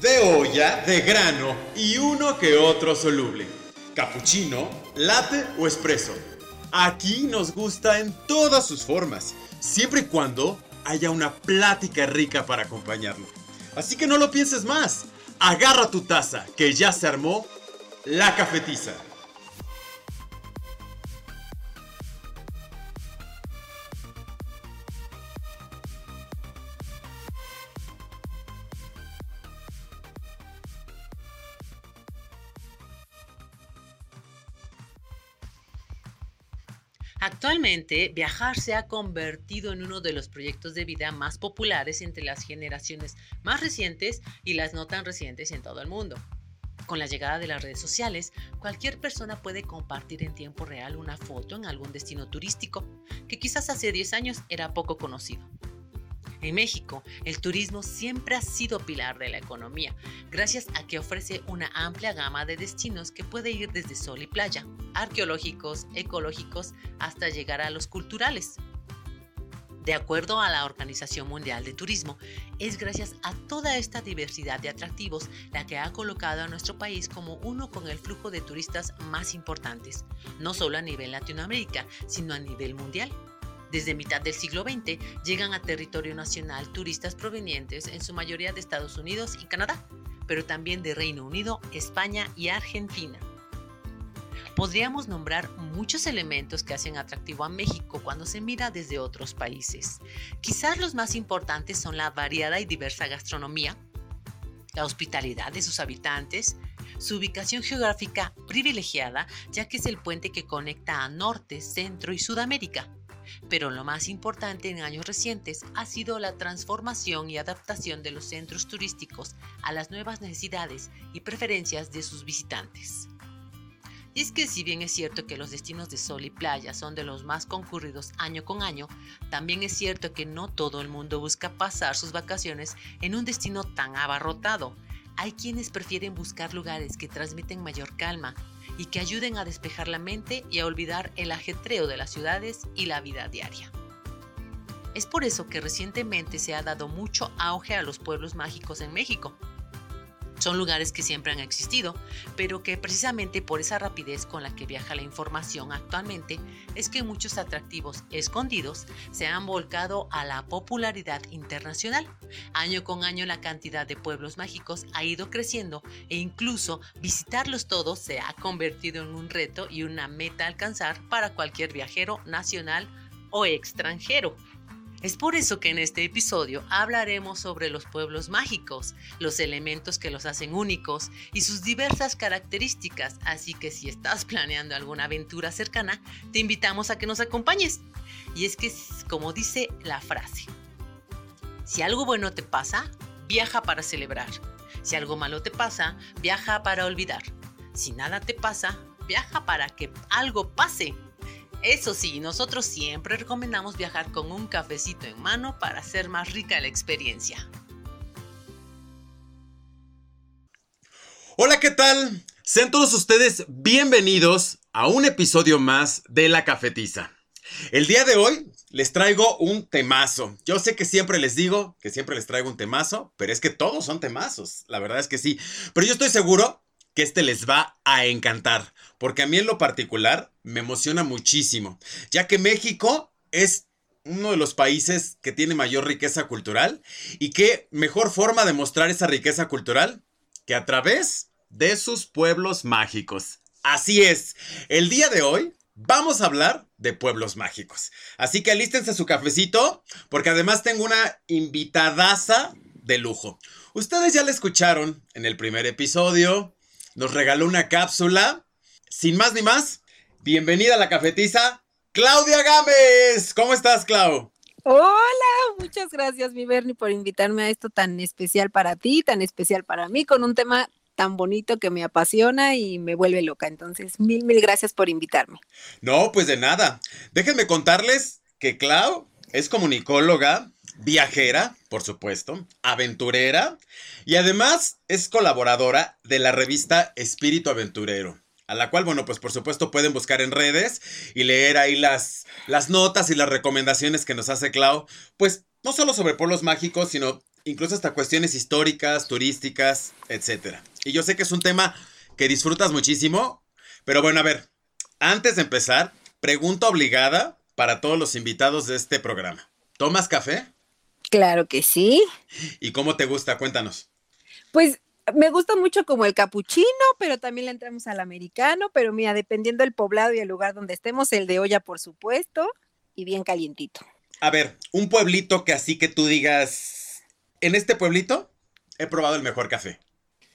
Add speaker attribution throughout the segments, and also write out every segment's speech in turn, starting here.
Speaker 1: de olla, de grano y uno que otro soluble. Capuchino, latte o espresso. Aquí nos gusta en todas sus formas, siempre y cuando haya una plática rica para acompañarlo. Así que no lo pienses más. Agarra tu taza, que ya se armó la cafetiza.
Speaker 2: Actualmente, viajar se ha convertido en uno de los proyectos de vida más populares entre las generaciones más recientes y las no tan recientes en todo el mundo. Con la llegada de las redes sociales, cualquier persona puede compartir en tiempo real una foto en algún destino turístico que quizás hace 10 años era poco conocido. En México, el turismo siempre ha sido pilar de la economía, gracias a que ofrece una amplia gama de destinos que puede ir desde sol y playa, arqueológicos, ecológicos, hasta llegar a los culturales. De acuerdo a la Organización Mundial de Turismo, es gracias a toda esta diversidad de atractivos la que ha colocado a nuestro país como uno con el flujo de turistas más importantes, no solo a nivel Latinoamérica, sino a nivel mundial. Desde mitad del siglo XX llegan a territorio nacional turistas provenientes en su mayoría de Estados Unidos y Canadá, pero también de Reino Unido, España y Argentina. Podríamos nombrar muchos elementos que hacen atractivo a México cuando se mira desde otros países. Quizás los más importantes son la variada y diversa gastronomía, la hospitalidad de sus habitantes, su ubicación geográfica privilegiada, ya que es el puente que conecta a Norte, Centro y Sudamérica, pero lo más importante en años recientes ha sido la transformación y adaptación de los centros turísticos a las nuevas necesidades y preferencias de sus visitantes. Y es que si bien es cierto que los destinos de sol y playa son de los más concurridos año con año, también es cierto que no todo el mundo busca pasar sus vacaciones en un destino tan abarrotado. Hay quienes prefieren buscar lugares que transmiten mayor calma, y que ayuden a despejar la mente y a olvidar el ajetreo de las ciudades y la vida diaria. Es por eso que recientemente se ha dado mucho auge a los pueblos mágicos en México, son lugares que siempre han existido, pero que precisamente por esa rapidez con la que viaja la información actualmente es que muchos atractivos escondidos se han volcado a la popularidad internacional. Año con año la cantidad de pueblos mágicos ha ido creciendo e incluso visitarlos todos se ha convertido en un reto y una meta a alcanzar para cualquier viajero nacional o extranjero. Es por eso que en este episodio hablaremos sobre los pueblos mágicos, los elementos que los hacen únicos y sus diversas características, así que si estás planeando alguna aventura cercana, te invitamos a que nos acompañes. Y es que, como dice la frase, si algo bueno te pasa, viaja para celebrar. Si algo malo te pasa, viaja para olvidar. Si nada te pasa, viaja para que algo pase. Eso sí, nosotros siempre recomendamos viajar con un cafecito en mano para hacer más rica la experiencia.
Speaker 1: Hola, ¿qué tal? Sean todos ustedes bienvenidos a un episodio más de La Cafetiza. El día de hoy les traigo un temazo. Yo sé que siempre les digo que siempre les traigo un temazo, pero es que todos son temazos. La verdad es que sí. Pero yo estoy seguro que este les va a encantar, porque a mí en lo particular me emociona muchísimo, ya que México es uno de los países que tiene mayor riqueza cultural y qué mejor forma de mostrar esa riqueza cultural que a través de sus pueblos mágicos. Así es, el día de hoy vamos a hablar de pueblos mágicos. Así que alístense su cafecito, porque además tengo una invitadaza de lujo. Ustedes ya la escucharon en el primer episodio, nos regaló una cápsula. Sin más ni más, bienvenida a la cafetiza, Claudia Gámez. ¿Cómo estás, Clau?
Speaker 3: Hola, muchas gracias, mi Bernie, por invitarme a esto tan especial para ti, tan especial para mí, con un tema tan bonito que me apasiona y me vuelve loca. Entonces, mil, mil gracias por invitarme.
Speaker 1: No, pues de nada. Déjenme contarles que Clau es comunicóloga, viajera, por supuesto, aventurera y además es colaboradora de la revista Espíritu Aventurero. A la cual, bueno, pues por supuesto pueden buscar en redes y leer ahí las, las notas y las recomendaciones que nos hace Clau. Pues no solo sobre pueblos mágicos, sino incluso hasta cuestiones históricas, turísticas, etc. Y yo sé que es un tema que disfrutas muchísimo, pero bueno, a ver, antes de empezar, pregunta obligada para todos los invitados de este programa. ¿Tomas café?
Speaker 3: Claro que sí.
Speaker 1: ¿Y cómo te gusta? Cuéntanos.
Speaker 3: Pues me gusta mucho como el capuchino, pero también le entramos al americano, pero mira, dependiendo del poblado y el lugar donde estemos, el de olla, por supuesto, y bien calientito.
Speaker 1: A ver, un pueblito que así que tú digas, en este pueblito he probado el mejor café.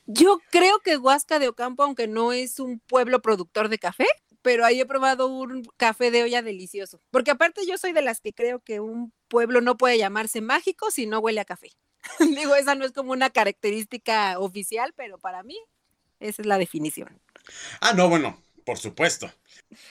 Speaker 3: Yo creo que Huasca de Ocampo, aunque no es un pueblo productor de café, pero ahí he probado un café de olla delicioso. Porque aparte yo soy de las que creo que un pueblo no puede llamarse mágico si no huele a café. Digo, esa no es como una característica oficial, pero para mí esa es la definición.
Speaker 1: Ah, no, bueno, por supuesto.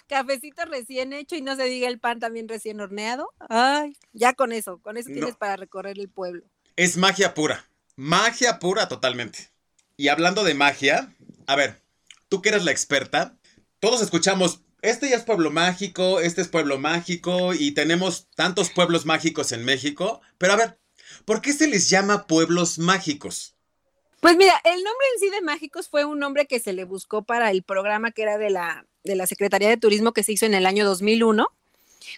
Speaker 3: Cafecito recién hecho y no se diga el pan también recién horneado. Ay, ya con eso, con eso tienes para recorrer el pueblo.
Speaker 1: Es magia pura, magia pura totalmente. Y hablando de magia, a ver, tú que eres la experta, todos escuchamos, este ya es pueblo mágico, este es pueblo mágico y tenemos tantos pueblos mágicos en México, pero a ver, ¿Por qué se les llama pueblos mágicos?
Speaker 3: Pues mira, el nombre en sí de mágicos fue un nombre que se le buscó para el programa que era de la, de la Secretaría de Turismo que se hizo en el año 2001,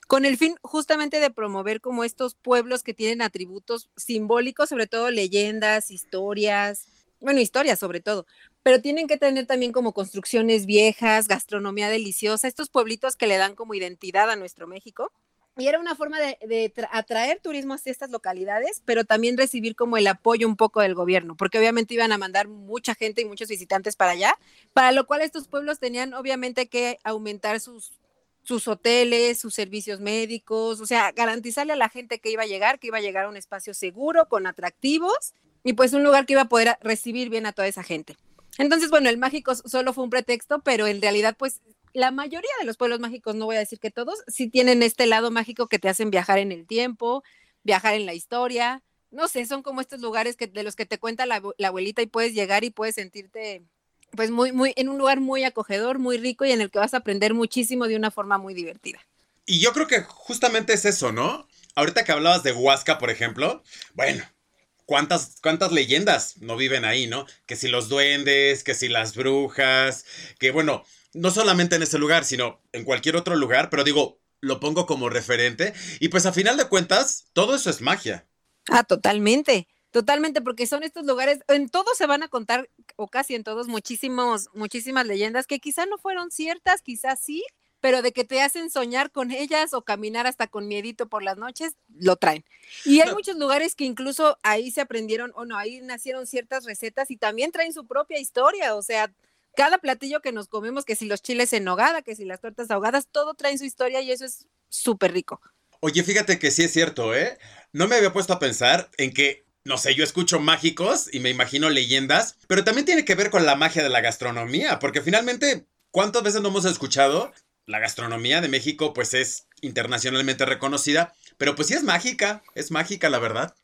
Speaker 3: con el fin justamente de promover como estos pueblos que tienen atributos simbólicos, sobre todo leyendas, historias, bueno, historias sobre todo, pero tienen que tener también como construcciones viejas, gastronomía deliciosa, estos pueblitos que le dan como identidad a nuestro México. Y era una forma de, atraer turismo hacia estas localidades, pero también recibir como el apoyo un poco del gobierno, porque obviamente iban a mandar mucha gente y muchos visitantes para allá, para lo cual estos pueblos tenían obviamente que aumentar sus, sus hoteles, sus servicios médicos, o sea, garantizarle a la gente que iba a llegar, que iba a llegar a un espacio seguro, con atractivos, y pues un lugar que iba a poder recibir bien a toda esa gente. Entonces, bueno, el mágico solo fue un pretexto, pero en realidad, pues la mayoría de los pueblos mágicos, no voy a decir que todos, sí tienen este lado mágico que te hacen viajar en el tiempo, viajar en la historia. No sé, son como estos lugares que, de los que te cuenta la, abuelita y puedes llegar y puedes sentirte pues muy, muy, en un lugar muy acogedor, muy rico y en el que vas a aprender muchísimo de una forma muy divertida.
Speaker 1: Y yo creo que justamente es eso, ¿no? Ahorita que hablabas de Huasca, por ejemplo, bueno, ¿cuántas, cuántas leyendas no viven ahí, ¿no? Que si los duendes, que si las brujas, que bueno, no solamente en ese lugar, sino en cualquier otro lugar, pero digo, lo pongo como referente. Y pues a final de cuentas, todo eso es magia.
Speaker 3: Ah, totalmente. Totalmente, porque son estos lugares, en todos se van a contar, o casi en todos, muchísimos, muchísimas leyendas que quizá no fueron ciertas, quizás sí, pero de que te hacen soñar con ellas o caminar hasta con miedito por las noches, lo traen. Y hay muchos lugares que incluso ahí se aprendieron, o no, ahí nacieron ciertas recetas y también traen su propia historia, o sea, cada platillo que nos comemos, que si los chiles en nogada, que si las tortas ahogadas, todo trae su historia y eso es súper rico.
Speaker 1: Oye, fíjate que sí es cierto, ¿eh? No me había puesto a pensar en que, no sé, yo escucho mágicos y me imagino leyendas, pero también tiene que ver con la magia de la gastronomía, porque finalmente, ¿cuántas veces no hemos escuchado? La gastronomía de México pues es internacionalmente reconocida, pero pues sí es mágica, es mágica la verdad.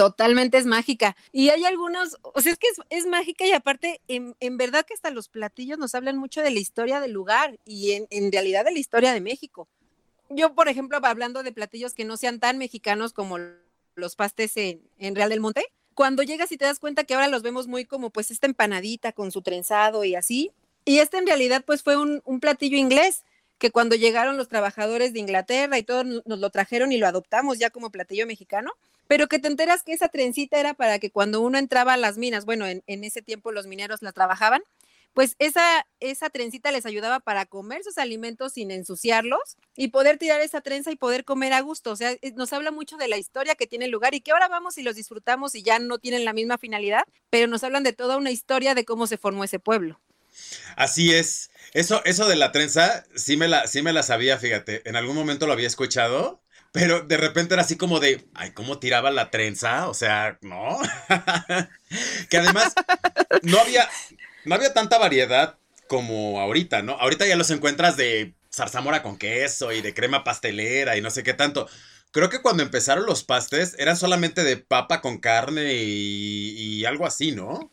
Speaker 3: Totalmente es mágica. Y hay algunos, o sea, es que es, mágica y aparte, en, verdad que hasta los platillos nos hablan mucho de la historia del lugar y en, realidad de la historia de México. Yo, por ejemplo, hablando de platillos que no sean tan mexicanos como los pastes en, Real del Monte, cuando llegas y te das cuenta que ahora los vemos muy como pues esta empanadita con su trenzado y así, y este en realidad pues fue un, un platillo inglés que cuando llegaron los trabajadores de Inglaterra y todos nos lo trajeron y lo adoptamos ya como platillo mexicano, pero que te enteras que esa trencita era para que cuando uno entraba a las minas, bueno, en, ese tiempo los mineros la trabajaban, pues esa, esa trencita les ayudaba para comer sus alimentos sin ensuciarlos y poder tirar esa trenza y poder comer a gusto. O sea, nos habla mucho de la historia que tiene el lugar y que ahora vamos y los disfrutamos y ya no tienen la misma finalidad, pero nos hablan de toda una historia de cómo se formó ese pueblo.
Speaker 1: Así es. Eso, eso de la trenza, sí me la, sí me la sabía, fíjate. En algún momento lo había escuchado pero de repente era así como de, ay, ¿cómo tiraba la trenza? O sea, no. que además no había, no había tanta variedad como ahorita, ¿no? Ahorita ya los encuentras de zarzamora con queso y de crema pastelera y no sé qué tanto. Creo que cuando empezaron los pastes eran solamente de papa con carne y, y algo así, ¿no?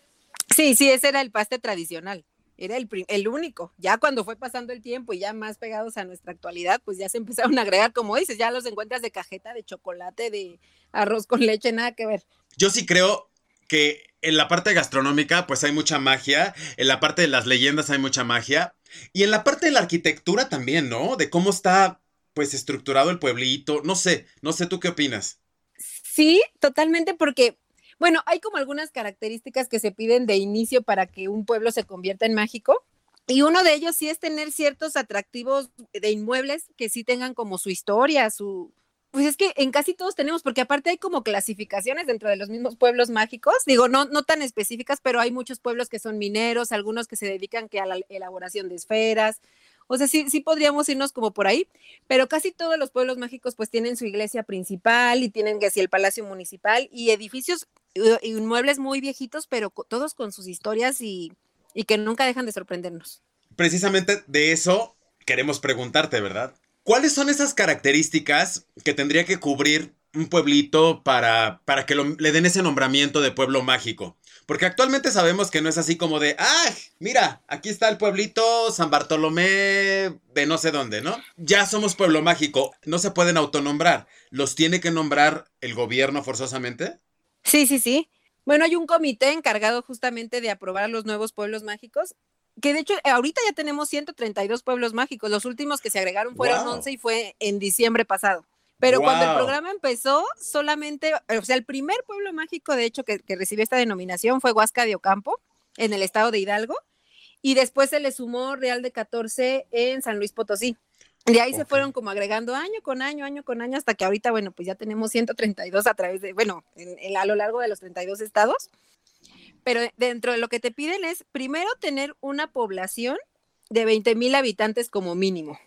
Speaker 3: Sí, sí, ese era el paste tradicional era el, el, único. Ya cuando fue pasando el tiempo y ya más pegados a nuestra actualidad, pues ya se empezaron a agregar, como dices, ya los encuentras de cajeta, de chocolate, de arroz con leche, nada que ver.
Speaker 1: Yo sí creo que en la parte gastronómica pues hay mucha magia, en la parte de las leyendas hay mucha magia y en la parte de la arquitectura también, ¿no? De cómo está pues estructurado el pueblito, no sé, no sé tú qué opinas.
Speaker 3: Sí, totalmente porque bueno, hay como algunas características que se piden de inicio para que un pueblo se convierta en mágico. Y uno de ellos sí es tener ciertos atractivos de inmuebles que sí tengan como su historia, su... Pues es que en casi todos tenemos, porque aparte hay como clasificaciones dentro de los mismos pueblos mágicos, digo, no, no tan específicas, pero hay muchos pueblos que son mineros, algunos que se dedican que a la elaboración de esferas, o sea, sí, sí podríamos irnos como por ahí, pero casi todos los pueblos mágicos pues tienen su iglesia principal y tienen que el palacio municipal y edificios y inmuebles muy viejitos, pero todos con sus historias y, y que nunca dejan de sorprendernos.
Speaker 1: Precisamente de eso queremos preguntarte, ¿verdad? ¿Cuáles son esas características que tendría que cubrir un pueblito para, para que le den ese nombramiento de pueblo mágico? Porque actualmente sabemos que no es así como de, ah, mira, aquí está el pueblito San Bartolomé de no sé dónde, ¿no? Ya somos pueblo mágico, no se pueden autonombrar. ¿Los tiene que nombrar el gobierno forzosamente?
Speaker 3: Sí, sí, sí. Bueno, hay un comité encargado justamente de aprobar los nuevos pueblos mágicos, que de hecho ahorita ya tenemos 132 pueblos mágicos. Los últimos que se agregaron fueron 11 y fue en diciembre pasado. Pero cuando el programa empezó, solamente, o sea, el primer pueblo mágico, de hecho, que, recibió esta denominación fue Huasca de Ocampo, en el estado de Hidalgo, y después se le sumó Real de 14 en San Luis Potosí. De ahí se fueron como agregando año con año, año con año, hasta que ahorita, bueno, pues ya tenemos 132 a través de, bueno, a lo largo de los 32 estados. Pero dentro de lo que te piden es, primero, tener una población de 20 mil habitantes como mínimo.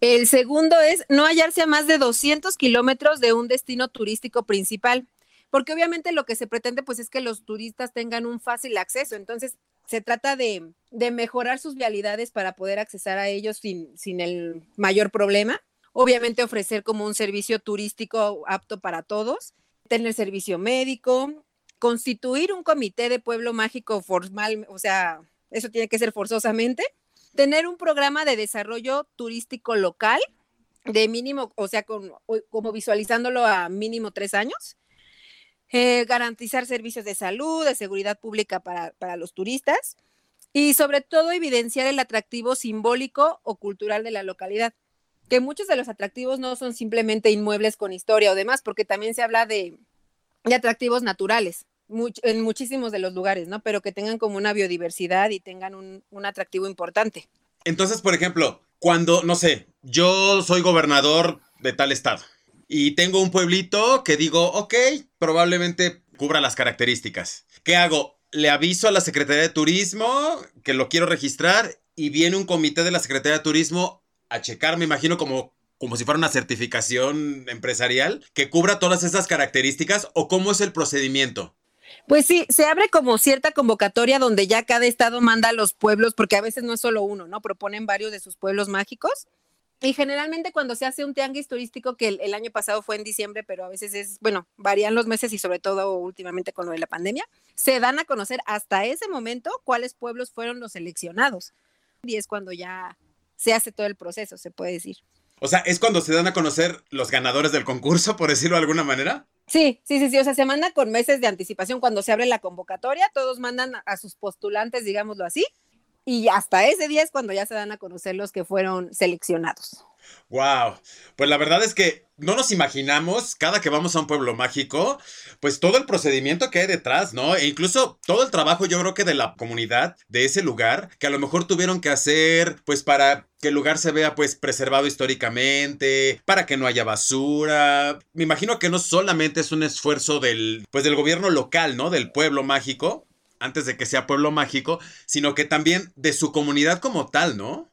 Speaker 3: El segundo es no hallarse a más de 200 kilómetros de un destino turístico principal, porque obviamente lo que se pretende pues es que los turistas tengan un fácil acceso. Entonces, se trata de, mejorar sus vialidades para poder accesar a ellos sin, sin el mayor problema. Obviamente ofrecer como un servicio turístico apto para todos, tener servicio médico, constituir un comité de pueblo mágico formal, o sea, eso tiene que ser forzosamente tener un programa de desarrollo turístico local de mínimo, o sea, como visualizándolo a mínimo tres años. Eh, garantizar servicios de salud, de seguridad pública para, para los turistas y sobre todo evidenciar el atractivo simbólico o cultural de la localidad, que muchos de los atractivos no son simplemente inmuebles con historia o demás, porque también se habla de, de atractivos naturales, en muchísimos de los lugares, ¿no? Pero que tengan como una biodiversidad y tengan un, un atractivo importante.
Speaker 1: Entonces, por ejemplo, cuando, no sé, yo soy gobernador de tal estado y tengo un pueblito que digo, ok, probablemente cubra las características. ¿Qué hago? Le aviso a la Secretaría de Turismo que lo quiero registrar y viene un comité de la Secretaría de Turismo a checar, me imagino como como si fuera una certificación empresarial que cubra todas esas características o cómo es el procedimiento?
Speaker 3: Pues sí, se abre como cierta convocatoria donde ya cada estado manda a los pueblos, porque a veces no es solo uno, ¿no? Proponen varios de sus pueblos mágicos. Y generalmente cuando se hace un tianguis turístico, que el, año pasado fue en diciembre, pero a veces es, bueno, varían los meses y sobre todo últimamente con lo de la pandemia, se dan a conocer hasta ese momento cuáles pueblos fueron los seleccionados. Y es cuando ya se hace todo el proceso, se puede decir.
Speaker 1: O sea, ¿es cuando se dan a conocer los ganadores del concurso, por decirlo de alguna manera?
Speaker 3: Sí, sí, sí, sí. O sea, se manda con meses de anticipación. Cuando se abre la convocatoria, todos mandan a sus postulantes, digámoslo así. Y hasta ese día es cuando ya se dan a conocer los que fueron seleccionados.
Speaker 1: Wow, pues la verdad es que no nos imaginamos cada que vamos a un pueblo mágico, pues todo el procedimiento que hay detrás, ¿no? E incluso todo el trabajo yo creo que de la comunidad de ese lugar, que a lo mejor tuvieron que hacer pues para que el lugar se vea pues preservado históricamente, para que no haya basura. Me imagino que no solamente es un esfuerzo del pues del gobierno local, ¿no? Del pueblo mágico, antes de que sea pueblo mágico, sino que también de su comunidad como tal, ¿no?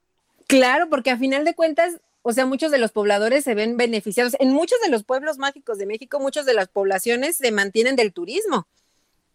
Speaker 3: Claro, porque a final de cuentas o sea, muchos de los pobladores se ven beneficiados. En muchos de los pueblos mágicos de México, muchas de las poblaciones se mantienen del turismo,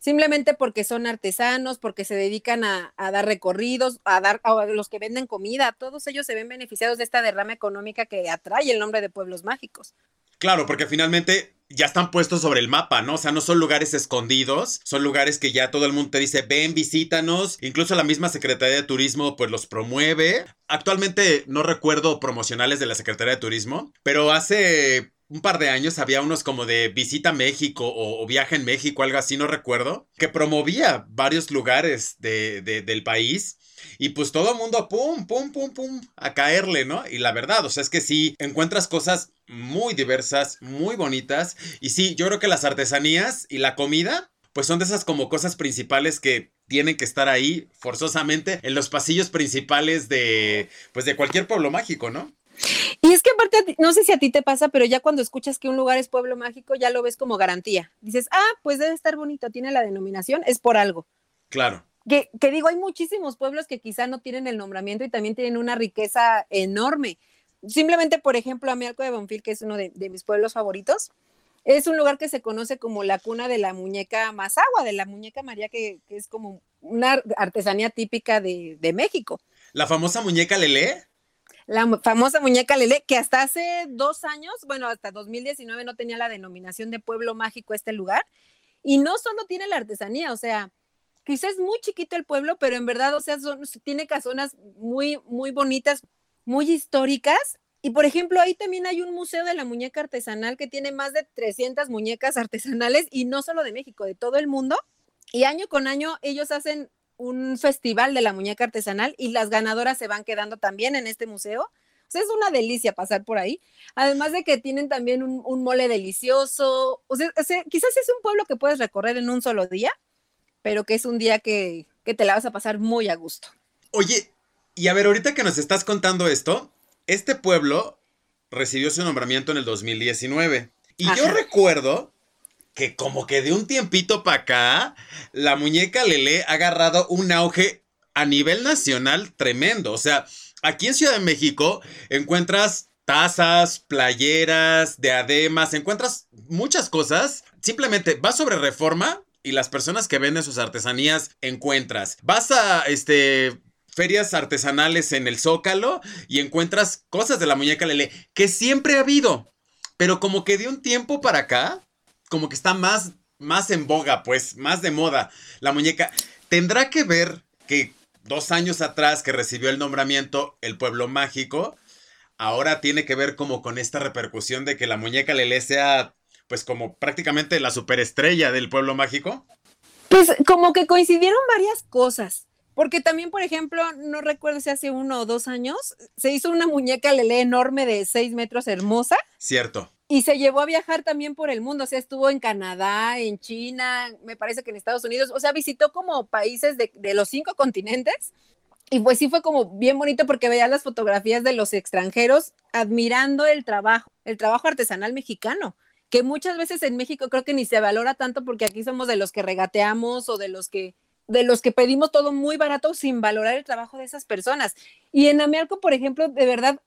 Speaker 3: simplemente porque son artesanos, porque se dedican a, dar recorridos, a dar a los que venden comida, todos ellos se ven beneficiados de esta derrama económica que atrae el nombre de pueblos mágicos.
Speaker 1: Claro, porque finalmente ya están puestos sobre el mapa, ¿no? O sea, no son lugares escondidos, son lugares que ya todo el mundo te dice, ven, visítanos. Incluso la misma Secretaría de Turismo pues los promueve. Actualmente no recuerdo promocionales de la Secretaría de Turismo, pero hace un par de años había unos como de visita a México o, viaje en México, algo así, no recuerdo, que promovía varios lugares de, del país. Y pues todo el mundo, pum, pum, pum, pum, a caerle, ¿no? Y la verdad, o sea, es que sí, encuentras cosas muy diversas, muy bonitas. Y sí, yo creo que las artesanías y la comida, pues son de esas como cosas principales que tienen que estar ahí forzosamente en los pasillos principales de, pues de cualquier pueblo mágico, ¿no?
Speaker 3: Y es que aparte, no sé si a ti te pasa, pero ya cuando escuchas que un lugar es pueblo mágico, ya lo ves como garantía. Dices, ah, pues debe estar bonito, tiene la denominación, es por algo.
Speaker 1: Claro.
Speaker 3: Que, que digo, hay muchísimos pueblos que quizá no tienen el nombramiento y también tienen una riqueza enorme. Simplemente, por ejemplo, Amialco de Bonfil, que es uno de, mis pueblos favoritos, es un lugar que se conoce como la cuna de la muñeca Mazagua, de la muñeca María, que, es como una artesanía típica de, de México.
Speaker 1: ¿La famosa muñeca Lele?
Speaker 3: La famosa muñeca Lele, que hasta hace dos años, bueno, hasta 2019 no tenía la denominación de pueblo mágico este lugar. Y no solo tiene la artesanía, o sea, quizás es muy chiquito el pueblo, pero en verdad, o sea, tiene casonas muy, muy bonitas, muy históricas. Y por ejemplo, ahí también hay un museo de la muñeca artesanal que tiene más de 300 muñecas artesanales y no solo de México, de todo el mundo. Y año con año ellos hacen un festival de la muñeca artesanal y las ganadoras se van quedando también en este museo. O sea, es una delicia pasar por ahí. Además de que tienen también un, mole delicioso. O sea, quizás es un pueblo que puedes recorrer en un solo día, pero que es un día que, que te la vas a pasar muy a gusto.
Speaker 1: Oye, y a ver, ahorita que nos estás contando esto, este pueblo recibió su nombramiento en el 2019. Y yo recuerdo que como que de un tiempito para acá, la muñeca Lele ha agarrado un auge a nivel nacional tremendo. O sea, aquí en Ciudad de México encuentras tazas, playeras, diademas, encuentras muchas cosas. Simplemente vas sobre reforma y las personas que venden sus artesanías encuentras. Vas a este ferias artesanales en el Zócalo y encuentras cosas de la muñeca Lele que siempre ha habido, pero como que de un tiempo para acá como que está más, más en boga, pues, más de moda. La muñeca tendrá que ver que dos años atrás que recibió el nombramiento El Pueblo Mágico, ahora tiene que ver como con esta repercusión de que la muñeca Lele sea, pues, como prácticamente la superestrella del Pueblo Mágico.
Speaker 3: Pues como que coincidieron varias cosas. Porque también, por ejemplo, no recuerdo si hace uno o dos años, se hizo una muñeca Lele enorme de seis metros hermosa.
Speaker 1: Cierto
Speaker 3: y se llevó a viajar también por el mundo, o sea, estuvo en Canadá, en China, me parece que en Estados Unidos, o sea, visitó como países de, los cinco continentes. Y pues sí fue como bien bonito porque veía las fotografías de los extranjeros admirando el trabajo, el trabajo artesanal mexicano, que muchas veces en México creo que ni se valora tanto porque aquí somos de los que regateamos o de los que de los que pedimos todo muy barato sin valorar el trabajo de esas personas. Y en Amialco, por ejemplo, de verdad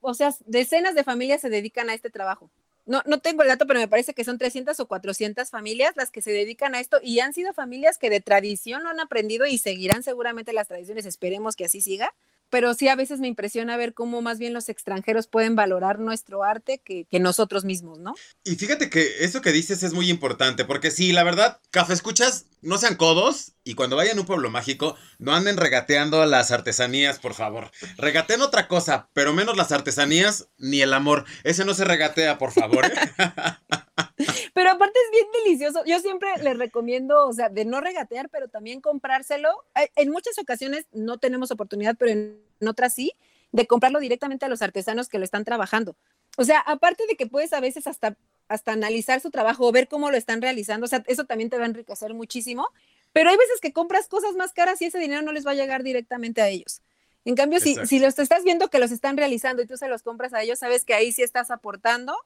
Speaker 3: o sea, decenas de familias se dedican a este trabajo. No, no tengo el dato, pero me parece que son 300 o 400 familias las que se dedican a esto y han sido familias que de tradición lo han aprendido y seguirán seguramente las tradiciones, esperemos que así siga, pero sí a veces me impresiona ver cómo más bien los extranjeros pueden valorar nuestro arte que, nosotros mismos, ¿no?
Speaker 1: Y fíjate que eso que dices es muy importante, porque sí, la verdad, café escuchas, no sean codos y cuando vayan a un pueblo mágico, no anden regateando las artesanías, por favor. Regateen otra cosa, pero menos las artesanías ni el amor. Ese no se regatea, por favor. ¿eh?
Speaker 3: Pero aparte es bien delicioso. Yo siempre les recomiendo, o sea, de no regatear, pero también comprárselo. En muchas ocasiones no tenemos oportunidad, pero en otras sí, de comprarlo directamente a los artesanos que lo están trabajando. O sea, aparte de que puedes a veces hasta, hasta analizar su trabajo o ver cómo lo están realizando, o sea, eso también te va a enriquecer muchísimo. Pero hay veces que compras cosas más caras y ese dinero no les va a llegar directamente a ellos. En cambio, si, si los estás viendo que los están realizando y tú se los compras a ellos, sabes que ahí sí estás aportando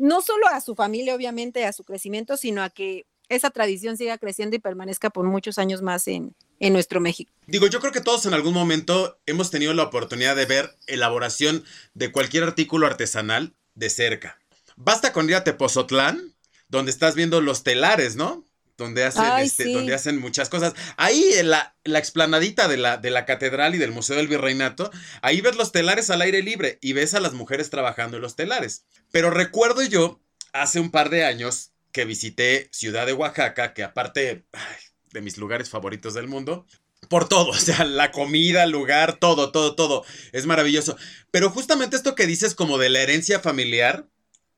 Speaker 3: no solo a su familia, obviamente, a su crecimiento, sino a que esa tradición siga creciendo y permanezca por muchos años más en, en nuestro México.
Speaker 1: Digo, yo creo que todos en algún momento hemos tenido la oportunidad de ver elaboración de cualquier artículo artesanal de cerca. Basta con ir a Tepozotlán, donde estás viendo los telares, ¿no? Donde hacen, este, donde hacen muchas cosas. Ahí en la, la explanadita de la, de la catedral y del Museo del Virreinato, ahí ves los telares al aire libre y ves a las mujeres trabajando en los telares. Pero recuerdo yo, hace un par de años, que visité Ciudad de Oaxaca, que aparte de mis lugares favoritos del mundo, por todo, o sea, la comida, el lugar, todo, todo, todo, es maravilloso. Pero justamente esto que dices como de la herencia familiar,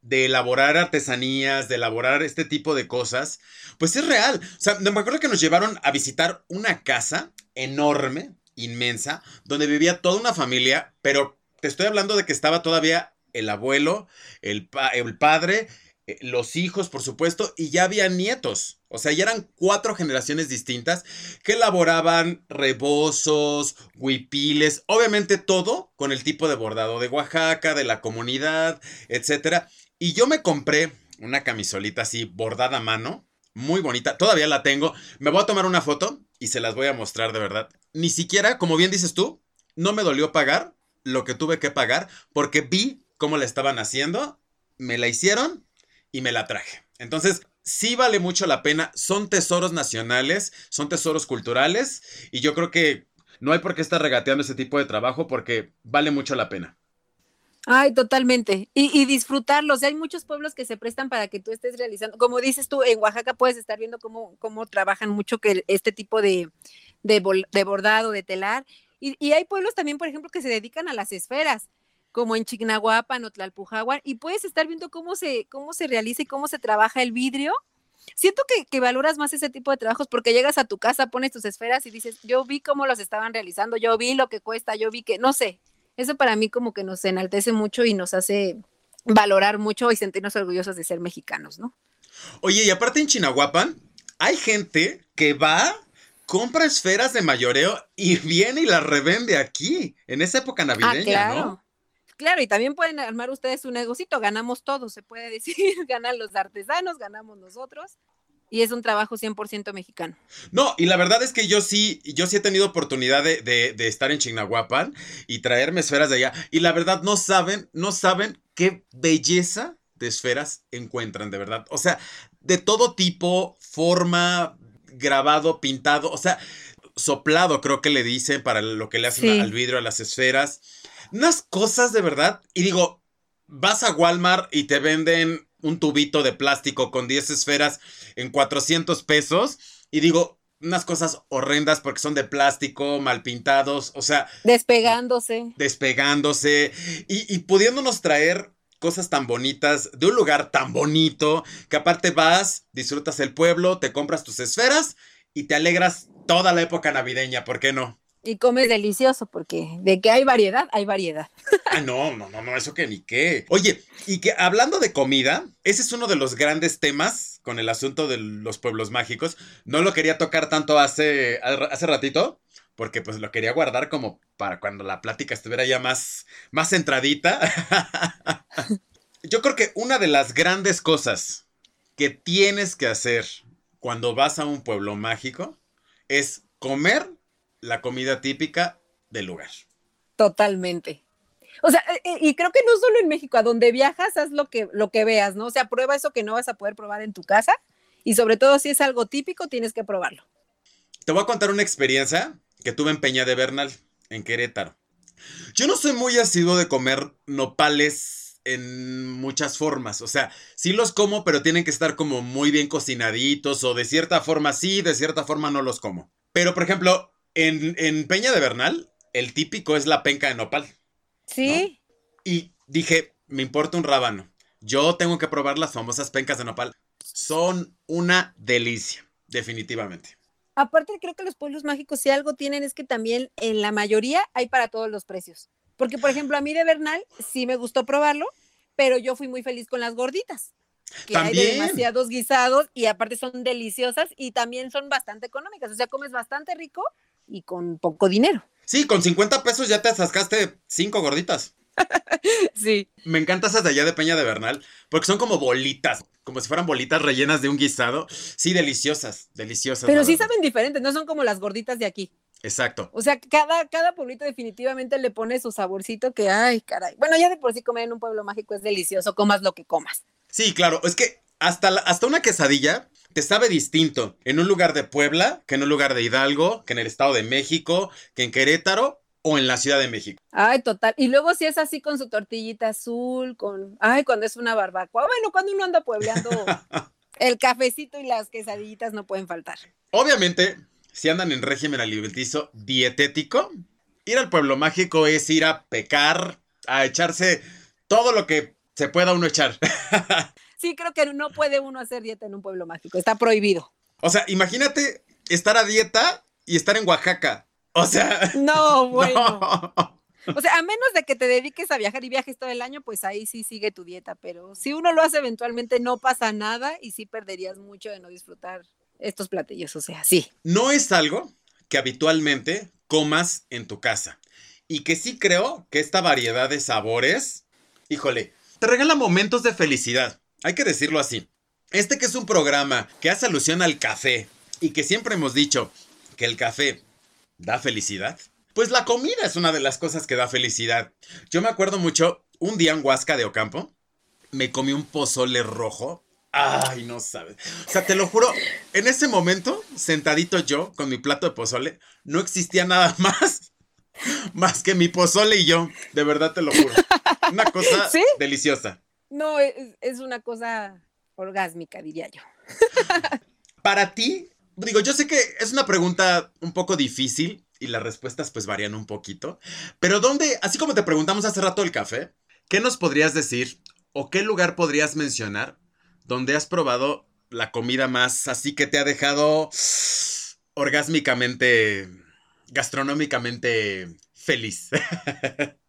Speaker 1: de elaborar artesanías, de elaborar este tipo de cosas, pues es real. O sea, me acuerdo que nos llevaron a visitar una casa enorme, inmensa, donde vivía toda una familia, pero te estoy hablando de que estaba todavía el abuelo, el, el padre, eh, los hijos, por supuesto, y ya había nietos. O sea, ya eran cuatro generaciones distintas que elaboraban rebozos, huipiles, obviamente todo con el tipo de bordado de Oaxaca, de la comunidad, etc. Y yo me compré una camisolita así bordada a mano, muy bonita, todavía la tengo. Me voy a tomar una foto y se las voy a mostrar de verdad. Ni siquiera, como bien dices tú, no me dolió pagar lo que tuve que pagar porque vi cómo la estaban haciendo, me la hicieron y me la traje. Entonces, sí vale mucho la pena. Son tesoros nacionales, son tesoros culturales y yo creo que no hay por qué estar regateando ese tipo de trabajo porque vale mucho la pena.
Speaker 3: Ay, totalmente. Y, disfrutarlos. Hay muchos pueblos que se prestan para que tú estés realizando. Como dices tú, en Oaxaca puedes estar viendo cómo, cómo trabajan mucho que este tipo de, de, bordado, de telar. Y, y, hay pueblos también, por ejemplo, que se dedican a las esferas como en Chignahuapan o Tlalpujahuan, y puedes estar viendo cómo se, cómo se realiza y cómo se trabaja el vidrio. Siento que, que, valoras más ese tipo de trabajos porque llegas a tu casa, pones tus esferas y dices, yo vi cómo los estaban realizando, yo vi lo que cuesta, yo vi que, no sé, eso para mí como que nos enaltece mucho y nos hace valorar mucho y sentirnos orgullosos de ser mexicanos, ¿no?
Speaker 1: Oye, y aparte en Chinahuapan, hay gente que va, compra esferas de mayoreo y viene y las revende aquí, en esa época ah, navideña, claro. ¿no?
Speaker 3: Claro, y también pueden armar ustedes un negocito, ganamos todos, se puede decir, ganan los artesanos, ganamos nosotros, y es un trabajo 100% mexicano.
Speaker 1: No, y la verdad es que yo sí, yo sí he tenido oportunidad de, de, estar en Chignahuapan y traerme esferas de allá, y la verdad no saben, no saben qué belleza de esferas encuentran, de verdad. O sea, de todo tipo, forma, grabado, pintado, o sea, soplado creo que le dicen para lo que le hacen al vidrio, a las esferas unas cosas de verdad. Y digo, vas a Walmart y te venden un tubito de plástico con 10 esferas en 400 pesos. Y digo, unas cosas horrendas porque son de plástico, mal pintados, o sea...
Speaker 3: Despegándose.
Speaker 1: Despegándose y, y pudiéndonos traer cosas tan bonitas de un lugar tan bonito que aparte vas, disfrutas el pueblo, te compras tus esferas y te alegras toda la época navideña, ¿por qué no?
Speaker 3: Y comes delicioso, porque de que hay variedad, hay variedad.
Speaker 1: Ah, no, no, no, no, eso que ni qué. Oye, y que hablando de comida, ese es uno de los grandes temas con el asunto de los pueblos mágicos. No lo quería tocar tanto hace, hace ratito, porque pues lo quería guardar como para cuando la plática estuviera ya más, más centradita. Yo creo que una de las grandes cosas que tienes que hacer cuando vas a un pueblo mágico es comer la comida típica del lugar.
Speaker 3: Totalmente. O sea, eh, eh, y creo que no solo en México, a donde viajas, haz lo que, lo que veas, ¿no? O sea, prueba eso que no vas a poder probar en tu casa y sobre todo si es algo típico, tienes que probarlo.
Speaker 1: Te voy a contar una experiencia que tuve en Peña de Bernal, en Querétaro. Yo no soy muy asiduo de comer nopales en muchas formas. O sea, sí los como, pero tienen que estar como muy bien cocinaditos o de cierta forma sí, de cierta forma no los como. Pero, por ejemplo, en, Peña de Bernal, el típico es la penca de nopal.
Speaker 3: Sí.
Speaker 1: Y dije, me importa un rábano. Yo tengo que probar las famosas pencas de nopal. Son una delicia, definitivamente.
Speaker 3: Aparte, creo que los pueblos mágicos, si algo tienen, es que también en la mayoría hay para todos los precios. Porque, por ejemplo, a mí de Bernal sí me gustó probarlo, pero yo fui muy feliz con las gorditas que hay demasiados guisados y aparte son deliciosas y también son bastante económicas, o sea, comes bastante rico y con poco dinero.
Speaker 1: Sí, con 50 pesos ya te atascaste cinco gorditas.
Speaker 3: sí.
Speaker 1: Me encanta esas de allá de Peña de Bernal, porque son como bolitas, como si fueran bolitas rellenas de un guisado. Sí, deliciosas, deliciosas.
Speaker 3: Pero sí saben diferentes, no son como las gorditas de aquí.
Speaker 1: Exacto.
Speaker 3: O sea, cada, cada pueblito definitivamente le pone su saborcito que, ay, caray. Bueno, ya de por sí comer en un pueblo mágico es delicioso, comas lo que comas.
Speaker 1: Sí, claro, es que hasta, hasta una quesadilla te sabe distinto en un lugar de Puebla que en un lugar de Hidalgo, que en el Estado de México, que en Querétaro o en la Ciudad de México.
Speaker 3: Ay, total. Y luego si es así con su tortillita azul, con, ay, cuando es una barbacoa. Bueno, cuando uno anda puebleando, el cafecito y las quesadillitas no pueden faltar.
Speaker 1: Obviamente, si andan en régimen alimenticio dietético, ir al pueblo mágico es ir a pecar, a echarse todo lo que se pueda uno echar.
Speaker 3: sí, creo que no puede uno hacer dieta en un pueblo mágico, está prohibido.
Speaker 1: O sea, imagínate estar a dieta y estar en Oaxaca. O sea.
Speaker 3: No, bueno. O sea, a menos de que te dediques a viajar y viajes todo el año, pues ahí sí sigue tu dieta, pero si uno lo hace eventualmente no pasa nada y sí perderías mucho de no disfrutar estos platillos, o sea, sí.
Speaker 1: No es algo que habitualmente comas en tu casa y que sí creo que esta variedad de sabores, híjole, te regala momentos de felicidad, hay que decirlo así. Este que es un programa que hace alusión al café y que siempre hemos dicho que el café da felicidad pues la comida es una de las cosas que da felicidad. Yo me acuerdo mucho, un día en Huasca de Ocampo, me comí un pozole rojo. Ay, no sabes. O sea, te lo juro, en ese momento, sentadito yo con mi plato de pozole, no existía nada más más que mi pozole y yo. De verdad te lo juro. Una cosa deliciosa.
Speaker 3: No, es, una cosa orgásmica, diría yo.
Speaker 1: Para ti, digo, yo sé que es una pregunta un poco difícil y las respuestas pues varían un poquito. Pero ¿dónde, así como te preguntamos hace rato el café, ¿qué nos podrías decir o qué lugar podrías mencionar donde has probado la comida más así que te ha dejado orgásmicamente, gastronómicamente feliz?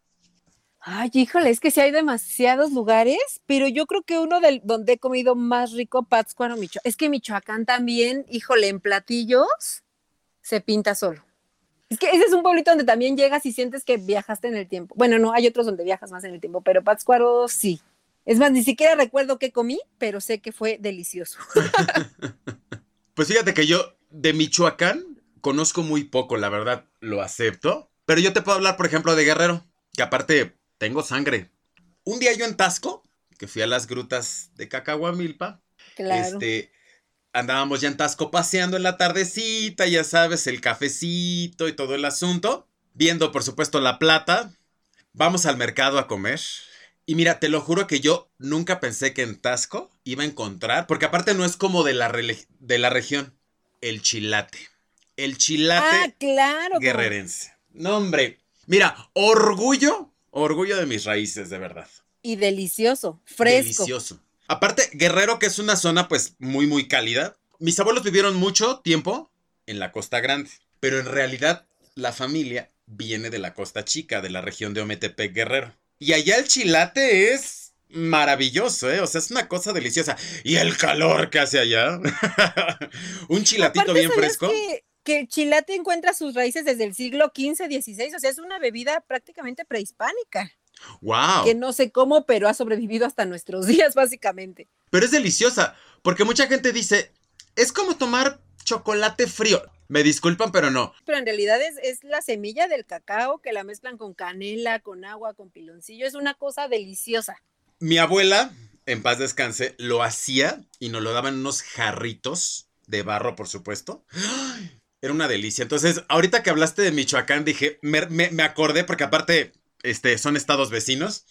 Speaker 3: Ay, híjole, es que sí hay demasiados lugares, pero yo creo que uno del donde he comido más rico, Pátzcuaro, Michoacán. Es que Michoacán también, híjole, en platillos se pinta solo. Es que ese es un pueblito donde también llegas y sientes que viajaste en el tiempo. Bueno, no, hay otros donde viajas más en el tiempo, pero Pátzcuaro sí. Es más, ni siquiera recuerdo qué comí, pero sé que fue delicioso.
Speaker 1: pues fíjate que yo de Michoacán conozco muy poco, la verdad, lo acepto. Pero yo te puedo hablar, por ejemplo, de Guerrero, que aparte tengo sangre. Un día yo en Tasco, que fui a las grutas de Cacahuamilpa, claro. este, andábamos ya en Tasco paseando en la tardecita, ya sabes, el cafecito y todo el asunto. Viendo, por supuesto, la plata. Vamos al mercado a comer. Y mira, te lo juro que yo nunca pensé que en Tasco iba a encontrar, porque aparte no es como de la, de la región, el chilate. El chilate
Speaker 3: ah, claro,
Speaker 1: guerrerense. No, hombre. Mira, orgullo, orgullo de mis raíces, de verdad.
Speaker 3: Y delicioso, fresco.
Speaker 1: Delicioso. Aparte, Guerrero, que es una zona pues muy, muy cálida. Mis abuelos vivieron mucho tiempo en la Costa Grande, pero en realidad la familia viene de la Costa Chica, de la región de Ometepec, Guerrero. Y allá el chilate es maravilloso, ¿eh? O sea, es una cosa deliciosa. Y el calor que hace allá. Un chilatito bien fresco.
Speaker 3: Que, que, el chilate encuentra sus raíces desde el siglo XV, XVI, o sea, es una bebida prácticamente prehispánica.
Speaker 1: Wow.
Speaker 3: Que no sé cómo, pero ha sobrevivido hasta nuestros días, básicamente.
Speaker 1: Pero es deliciosa, porque mucha gente dice, es como tomar chocolate frío. Me disculpan, pero no.
Speaker 3: Pero en realidad es, es, la semilla del cacao que la mezclan con canela, con agua, con piloncillo. Es una cosa deliciosa.
Speaker 1: Mi abuela, en paz descanse, lo hacía y nos lo daban unos jarritos de barro, por supuesto. Era una delicia. Entonces, ahorita que hablaste de Michoacán, dije, me, me acordé, porque aparte este, son estados vecinos.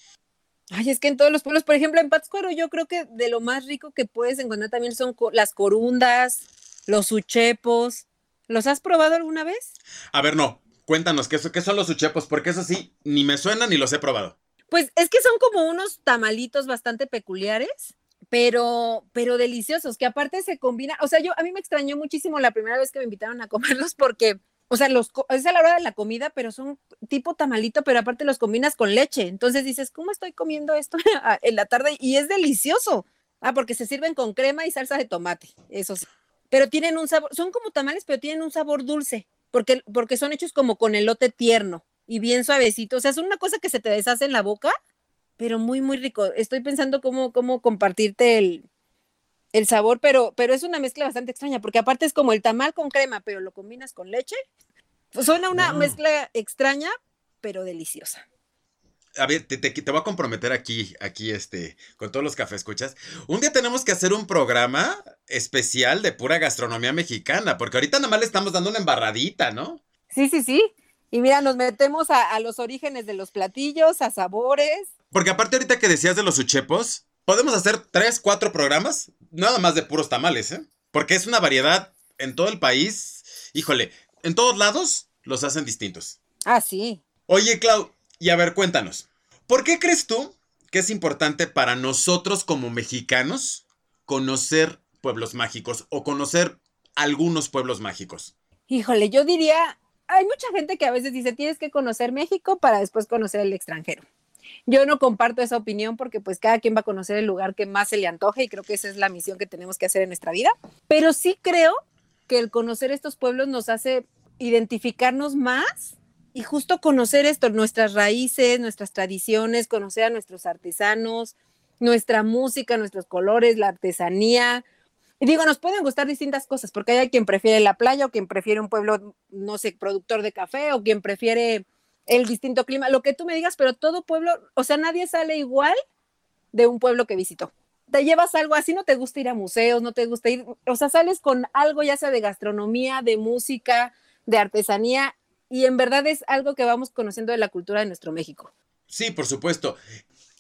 Speaker 3: Ay, es que en todos los pueblos, por ejemplo, en Pátzcuaro, yo creo que de lo más rico que puedes encontrar también son las corundas, los uchepos. ¿Los has probado alguna vez?
Speaker 1: A ver, no. Cuéntanos, ¿qué, qué son los uchepos? Porque eso sí, ni me suena ni los he probado.
Speaker 3: Pues es que son como unos tamalitos bastante peculiares, pero, pero deliciosos, que aparte se combinan. O sea, yo a mí me extrañó muchísimo la primera vez que me invitaron a comerlos porque o sea, los, es a la hora de la comida, pero son tipo tamalito, pero aparte los combinas con leche. Entonces dices, ¿cómo estoy comiendo esto en la tarde? Y es delicioso. Ah, porque se sirven con crema y salsa de tomate, eso sí. Pero tienen un sabor, son como tamales, pero tienen un sabor dulce, porque, porque son hechos como con elote tierno y bien suavecito. O sea, es una cosa que se te deshace en la boca, pero muy, muy rico. Estoy pensando cómo, cómo compartirte el, el sabor, pero, pero es una mezcla bastante extraña, porque aparte es como el tamal con crema, pero lo combinas con leche. Pues suena una mezcla extraña, pero deliciosa.
Speaker 1: A ver, te, te, voy a comprometer aquí, aquí, este, con todos los cafés escuchas. Un día tenemos que hacer un programa especial de pura gastronomía mexicana, porque ahorita nada más le estamos dando una embarradita, ¿no?
Speaker 3: Sí, sí, sí. Y mira, nos metemos a, a los orígenes de los platillos, a sabores.
Speaker 1: Porque aparte ahorita que decías de los uchepos, podemos hacer tres, cuatro programas, nada más de puros tamales, ¿eh? Porque es una variedad en todo el país. Híjole, en todos lados los hacen distintos.
Speaker 3: Ah, sí.
Speaker 1: Oye, Clau, y a ver, cuéntanos. ¿Por qué crees tú que es importante para nosotros como mexicanos conocer pueblos mágicos o conocer algunos pueblos mágicos?
Speaker 3: Híjole, yo diría, hay mucha gente que a veces dice, tienes que conocer México para después conocer el extranjero. Yo no comparto esa opinión porque pues cada quien va a conocer el lugar que más se le antoje y creo que esa es la misión que tenemos que hacer en nuestra vida. Pero sí creo que el conocer estos pueblos nos hace identificarnos más y justo conocer esto, nuestras raíces, nuestras tradiciones, conocer a nuestros artesanos, nuestra música, nuestros colores, la artesanía. Y digo, nos pueden gustar distintas cosas, porque hay quien prefiere la playa o quien prefiere un pueblo, no sé, productor de café o quien prefiere el distinto clima, lo que tú me digas, pero todo pueblo, o sea, nadie sale igual de un pueblo que visitó. Te llevas algo así, no te gusta ir a museos, no te gusta ir, o sea, sales con algo ya sea de gastronomía, de música, de artesanía, y en verdad es algo que vamos conociendo de la cultura de nuestro México.
Speaker 1: Sí, por supuesto.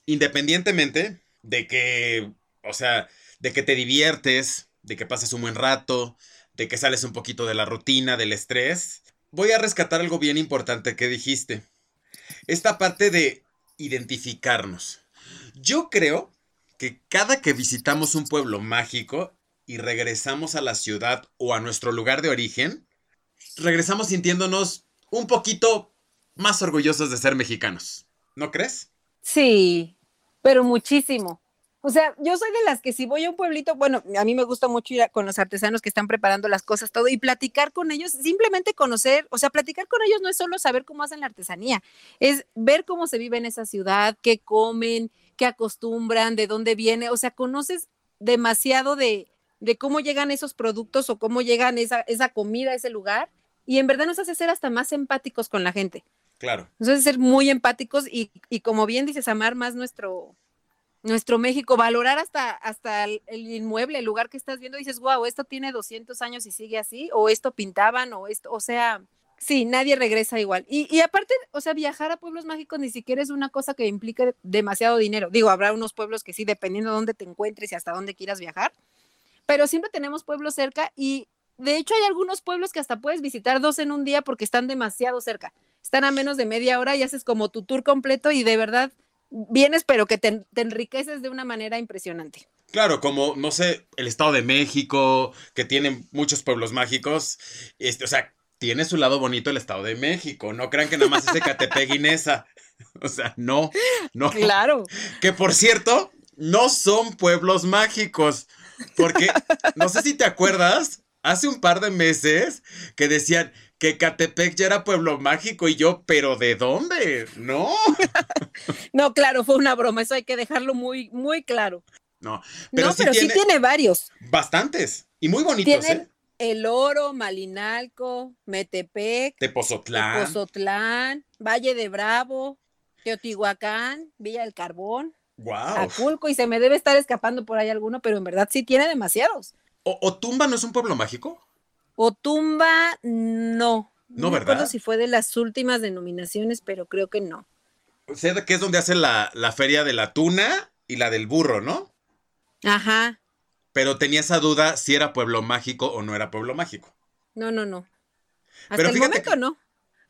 Speaker 1: Independientemente de que, o sea, de que te diviertes, de que pases un buen rato, de que sales un poquito de la rutina, del estrés, voy a rescatar algo bien importante que dijiste. Esta parte de identificarnos. Yo creo que cada que visitamos un pueblo mágico y regresamos a la ciudad o a nuestro lugar de origen, regresamos sintiéndonos un poquito más orgullosos de ser mexicanos. ¿No crees?
Speaker 3: Sí, pero muchísimo. O sea, yo soy de las que si voy a un pueblito, bueno, a mí me gusta mucho ir con los artesanos que están preparando las cosas, todo, y platicar con ellos, simplemente conocer, o sea, platicar con ellos no es solo saber cómo hacen la artesanía, es ver cómo se vive en esa ciudad, qué comen, qué acostumbran, de dónde viene, o sea, conoces demasiado de, de cómo llegan esos productos o cómo llegan esa, esa comida a ese lugar, y en verdad nos hace ser hasta más empáticos con la gente.
Speaker 1: Claro.
Speaker 3: Nos hace ser muy empáticos y, y como bien dices, amar más nuestro, nuestro México, valorar hasta, hasta el, inmueble, el lugar que estás viendo, dices, wow, esto tiene 200 años y sigue así, o esto pintaban, o esto, o sea, sí, nadie regresa igual. Y, y aparte, o sea, viajar a pueblos mágicos ni siquiera es una cosa que implique demasiado dinero. Digo, habrá unos pueblos que sí, dependiendo de dónde te encuentres y hasta dónde quieras viajar, pero siempre tenemos pueblos cerca y de hecho hay algunos pueblos que hasta puedes visitar dos en un día porque están demasiado cerca. Están a menos de media hora y haces como tu tour completo y de verdad vienes, pero que te, enriqueces de una manera impresionante.
Speaker 1: Claro, como, no sé, el Estado de México, que tiene muchos pueblos mágicos, este, o sea, tiene su lado bonito el Estado de México, no crean que nada más es Ecatepec Inesa. O sea, no, no.
Speaker 3: Claro.
Speaker 1: Que por cierto, no son pueblos mágicos, porque no sé si te acuerdas, hace un par de meses que decían, que Catepec ya era pueblo mágico y yo, pero ¿de dónde? No.
Speaker 3: no, claro, fue una broma, eso hay que dejarlo muy, muy claro.
Speaker 1: No,
Speaker 3: pero, sí, tiene, varios.
Speaker 1: Bastantes y muy bonitos, ¿eh?
Speaker 3: El Oro, Malinalco, Metepec,
Speaker 1: Tepozotlán,
Speaker 3: Tepozotlán, Valle de Bravo, Teotihuacán, Villa del Carbón,
Speaker 1: wow.
Speaker 3: Aculco, y se me debe estar escapando por ahí alguno, pero en verdad sí tiene demasiados.
Speaker 1: ¿O, o Tumba no es un pueblo mágico?
Speaker 3: Otumba, no.
Speaker 1: No,
Speaker 3: me
Speaker 1: ¿verdad?
Speaker 3: si fue de las últimas denominaciones, pero creo que no.
Speaker 1: Sé que es donde hacen la, la feria de la tuna y la del burro, ¿no?
Speaker 3: Ajá.
Speaker 1: Pero tenía esa duda si era pueblo mágico o no era pueblo mágico.
Speaker 3: No, no, no. Hasta el momento no.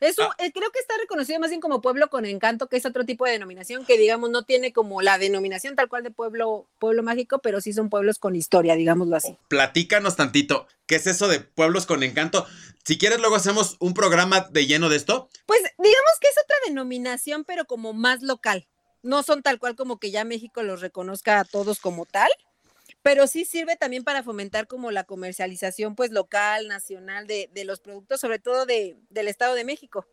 Speaker 3: Eso ah. eh, creo que está reconocido más bien como pueblo con encanto, que es otro tipo de denominación que digamos no tiene como la denominación tal cual de pueblo pueblo mágico, pero sí son pueblos con historia, digámoslo así.
Speaker 1: Platícanos tantito, ¿qué es eso de pueblos con encanto? Si quieres luego hacemos un programa de lleno de esto.
Speaker 3: Pues digamos que es otra denominación, pero como más local. No son tal cual como que ya México los reconozca a todos como tal, pero sí sirve también para fomentar como la comercialización pues local, nacional de, de los productos, sobre todo de, del Estado de México,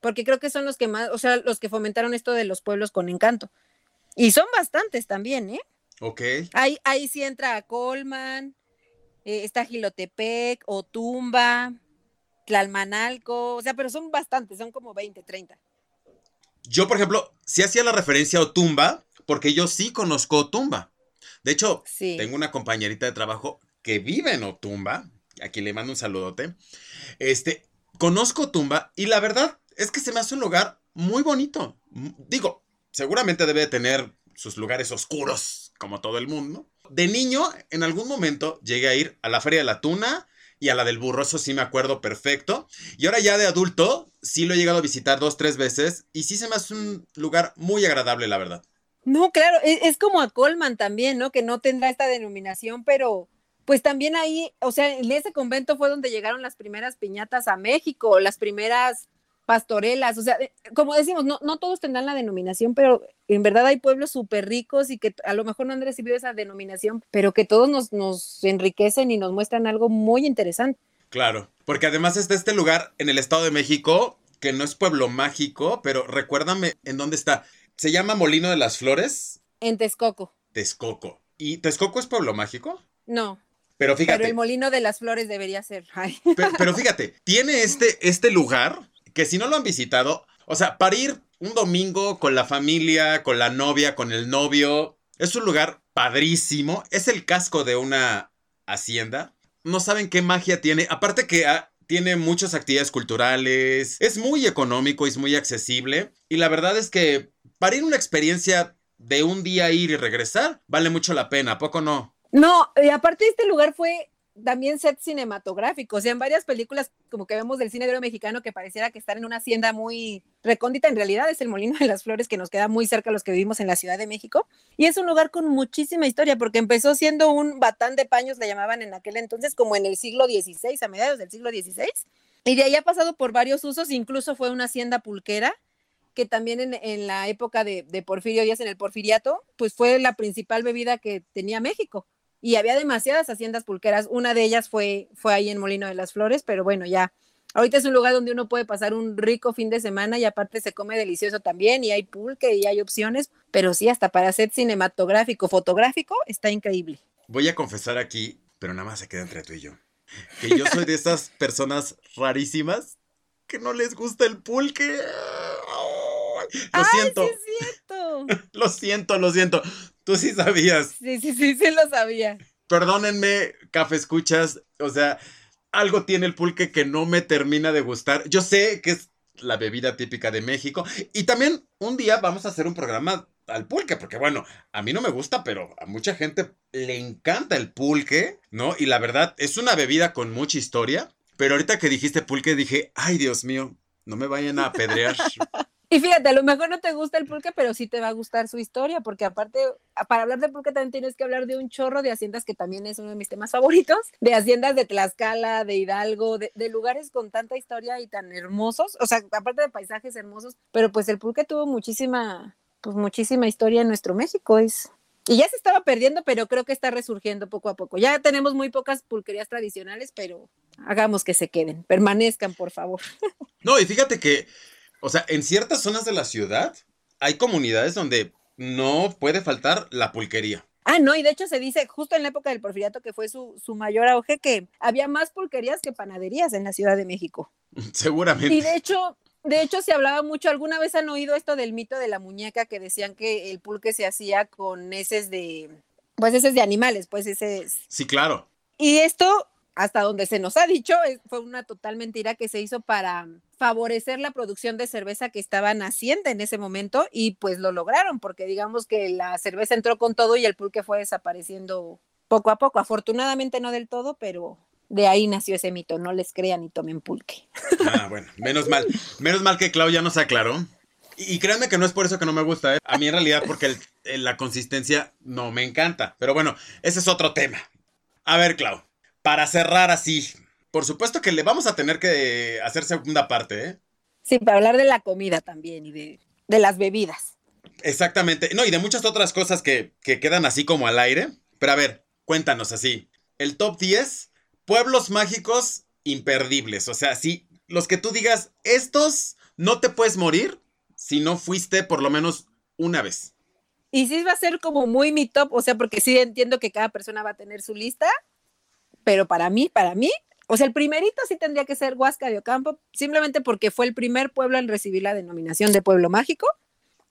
Speaker 3: porque creo que son los que más, o sea, los que fomentaron esto de los pueblos con encanto. Y son bastantes también, ¿eh?
Speaker 1: Ok.
Speaker 3: Ahí, ahí sí entra Colman, eh, está Gilotepec, Otumba, Tlalmanalco, o sea, pero son bastantes, son como 20, 30.
Speaker 1: Yo, por ejemplo, sí hacía la referencia a Otumba, porque yo sí conozco Otumba. De hecho, tengo una compañerita de trabajo que vive en Otumba, aquí le mando un saludote. Este, conozco Otumba y la verdad es que se me hace un lugar muy bonito. Digo, seguramente debe tener sus lugares oscuros, como todo el mundo. De niño, en algún momento llegué a ir a la Feria de la Tuna y a la del Burro, eso sí me acuerdo perfecto. Y ahora ya de adulto, sí lo he llegado a visitar dos, tres veces y sí se me hace un lugar muy agradable, la verdad.
Speaker 3: No, claro, es, es, como a Colman también, ¿no? Que no tendrá esta denominación, pero pues también ahí, o sea, en ese convento fue donde llegaron las primeras piñatas a México, las primeras pastorelas, o sea, como decimos, no, no todos tendrán la denominación, pero en verdad hay pueblos súper ricos y que a lo mejor no han recibido esa denominación, pero que todos nos, nos enriquecen y nos muestran algo muy interesante.
Speaker 1: Claro, porque además está este lugar en el Estado de México, que no es pueblo mágico, pero recuérdame en dónde está. Se llama Molino de las Flores.
Speaker 3: En Texcoco.
Speaker 1: Texcoco. ¿Y Texcoco es pueblo mágico?
Speaker 3: No.
Speaker 1: Pero fíjate.
Speaker 3: Pero el Molino de las Flores debería ser.
Speaker 1: Pero, pero, fíjate, tiene este, este lugar que si no lo han visitado, o sea, para ir un domingo con la familia, con la novia, con el novio, es un lugar padrísimo. Es el casco de una hacienda. No saben qué magia tiene. Aparte que ah, tiene muchas actividades culturales. Es muy económico y es muy accesible. Y la verdad es que para ir una experiencia de un día ir y regresar, vale mucho la pena, ¿a poco no?
Speaker 3: No, y aparte este lugar fue también set cinematográfico, o sea, en varias películas como que vemos del cine de mexicano que pareciera que estar en una hacienda muy recóndita, en realidad es el Molino de las Flores que nos queda muy cerca a los que vivimos en la Ciudad de México, y es un lugar con muchísima historia, porque empezó siendo un batán de paños, le llamaban en aquel entonces, como en el siglo XVI, a mediados del siglo XVI, y de ahí ha pasado por varios usos, incluso fue una hacienda pulquera, que también en, en la época de, de Porfirio Díaz, en el Porfiriato, pues fue la principal bebida que tenía México y había demasiadas haciendas pulqueras. Una de ellas fue, fue ahí en Molino de las Flores, pero bueno, ya. Ahorita es un lugar donde uno puede pasar un rico fin de semana y aparte se come delicioso también y hay pulque y hay opciones, pero sí, hasta para set cinematográfico, fotográfico, está increíble.
Speaker 1: Voy a confesar aquí, pero nada más se queda entre tú y yo, que yo soy de esas personas rarísimas que no les gusta el pulque. Lo siento.
Speaker 3: Sí es cierto.
Speaker 1: lo siento, lo siento. Tú sí sabías.
Speaker 3: Sí, sí, sí, sí lo sabía.
Speaker 1: Perdónenme, café escuchas. O sea, algo tiene el pulque que no me termina de gustar. Yo sé que es la bebida típica de México. Y también un día vamos a hacer un programa al pulque, porque bueno, a mí no me gusta, pero a mucha gente le encanta el pulque, ¿no? Y la verdad, es una bebida con mucha historia. Pero ahorita que dijiste pulque, dije, ay Dios mío, no me vayan a apedrear.
Speaker 3: Y fíjate, a lo mejor no te gusta el pulque, pero sí te va a gustar su historia, porque aparte, para hablar de pulque también tienes que hablar de un chorro de haciendas, que también es uno de mis temas favoritos, de haciendas de Tlaxcala, de Hidalgo, de, de lugares con tanta historia y tan hermosos, o sea, aparte de paisajes hermosos, pero pues el pulque tuvo muchísima, pues muchísima historia en nuestro México, es... Y ya se estaba perdiendo, pero creo que está resurgiendo poco a poco. Ya tenemos muy pocas pulquerías tradicionales, pero hagamos que se queden, permanezcan, por favor.
Speaker 1: No, y fíjate que o sea, en ciertas zonas de la ciudad hay comunidades donde no puede faltar la pulquería.
Speaker 3: Ah, no, y de hecho se dice, justo en la época del porfiriato, que fue su, su mayor auge, que había más pulquerías que panaderías en la Ciudad de México.
Speaker 1: Seguramente.
Speaker 3: Y de hecho, de hecho se hablaba mucho, ¿alguna vez han oído esto del mito de la muñeca que decían que el pulque se hacía con heces de, pues heces de animales, pues ese
Speaker 1: Sí, claro.
Speaker 3: Y esto hasta donde se nos ha dicho, fue una total mentira que se hizo para favorecer la producción de cerveza que estaba naciente en ese momento y pues lo lograron porque digamos que la cerveza entró con todo y el pulque fue desapareciendo poco a poco, afortunadamente no del todo, pero de ahí nació ese mito, no les crean y tomen pulque.
Speaker 1: Ah, bueno, menos mal, menos mal que Clau ya nos aclaró. Y, créanme que no es por eso que no me gusta, ¿eh? a mí en realidad porque la consistencia no me encanta, pero bueno, ese es otro tema. A ver, Clau, para cerrar así, por supuesto que le vamos a tener que hacer segunda parte, ¿eh?
Speaker 3: Sí, para hablar de la comida también y de, de las bebidas.
Speaker 1: Exactamente. No, y de muchas otras cosas que, que, quedan así como al aire. Pero a ver, cuéntanos así. El top 10 pueblos mágicos imperdibles. O sea, sí, los que tú digas, estos no te puedes morir si no fuiste por lo menos una vez.
Speaker 3: Y sí va a ser como muy mi top, o sea, porque sí entiendo que cada persona va a tener su lista, pero para mí, para mí, o sea, el primerito sí tendría que ser Huasca de Ocampo, simplemente porque fue el primer pueblo en recibir la denominación de pueblo mágico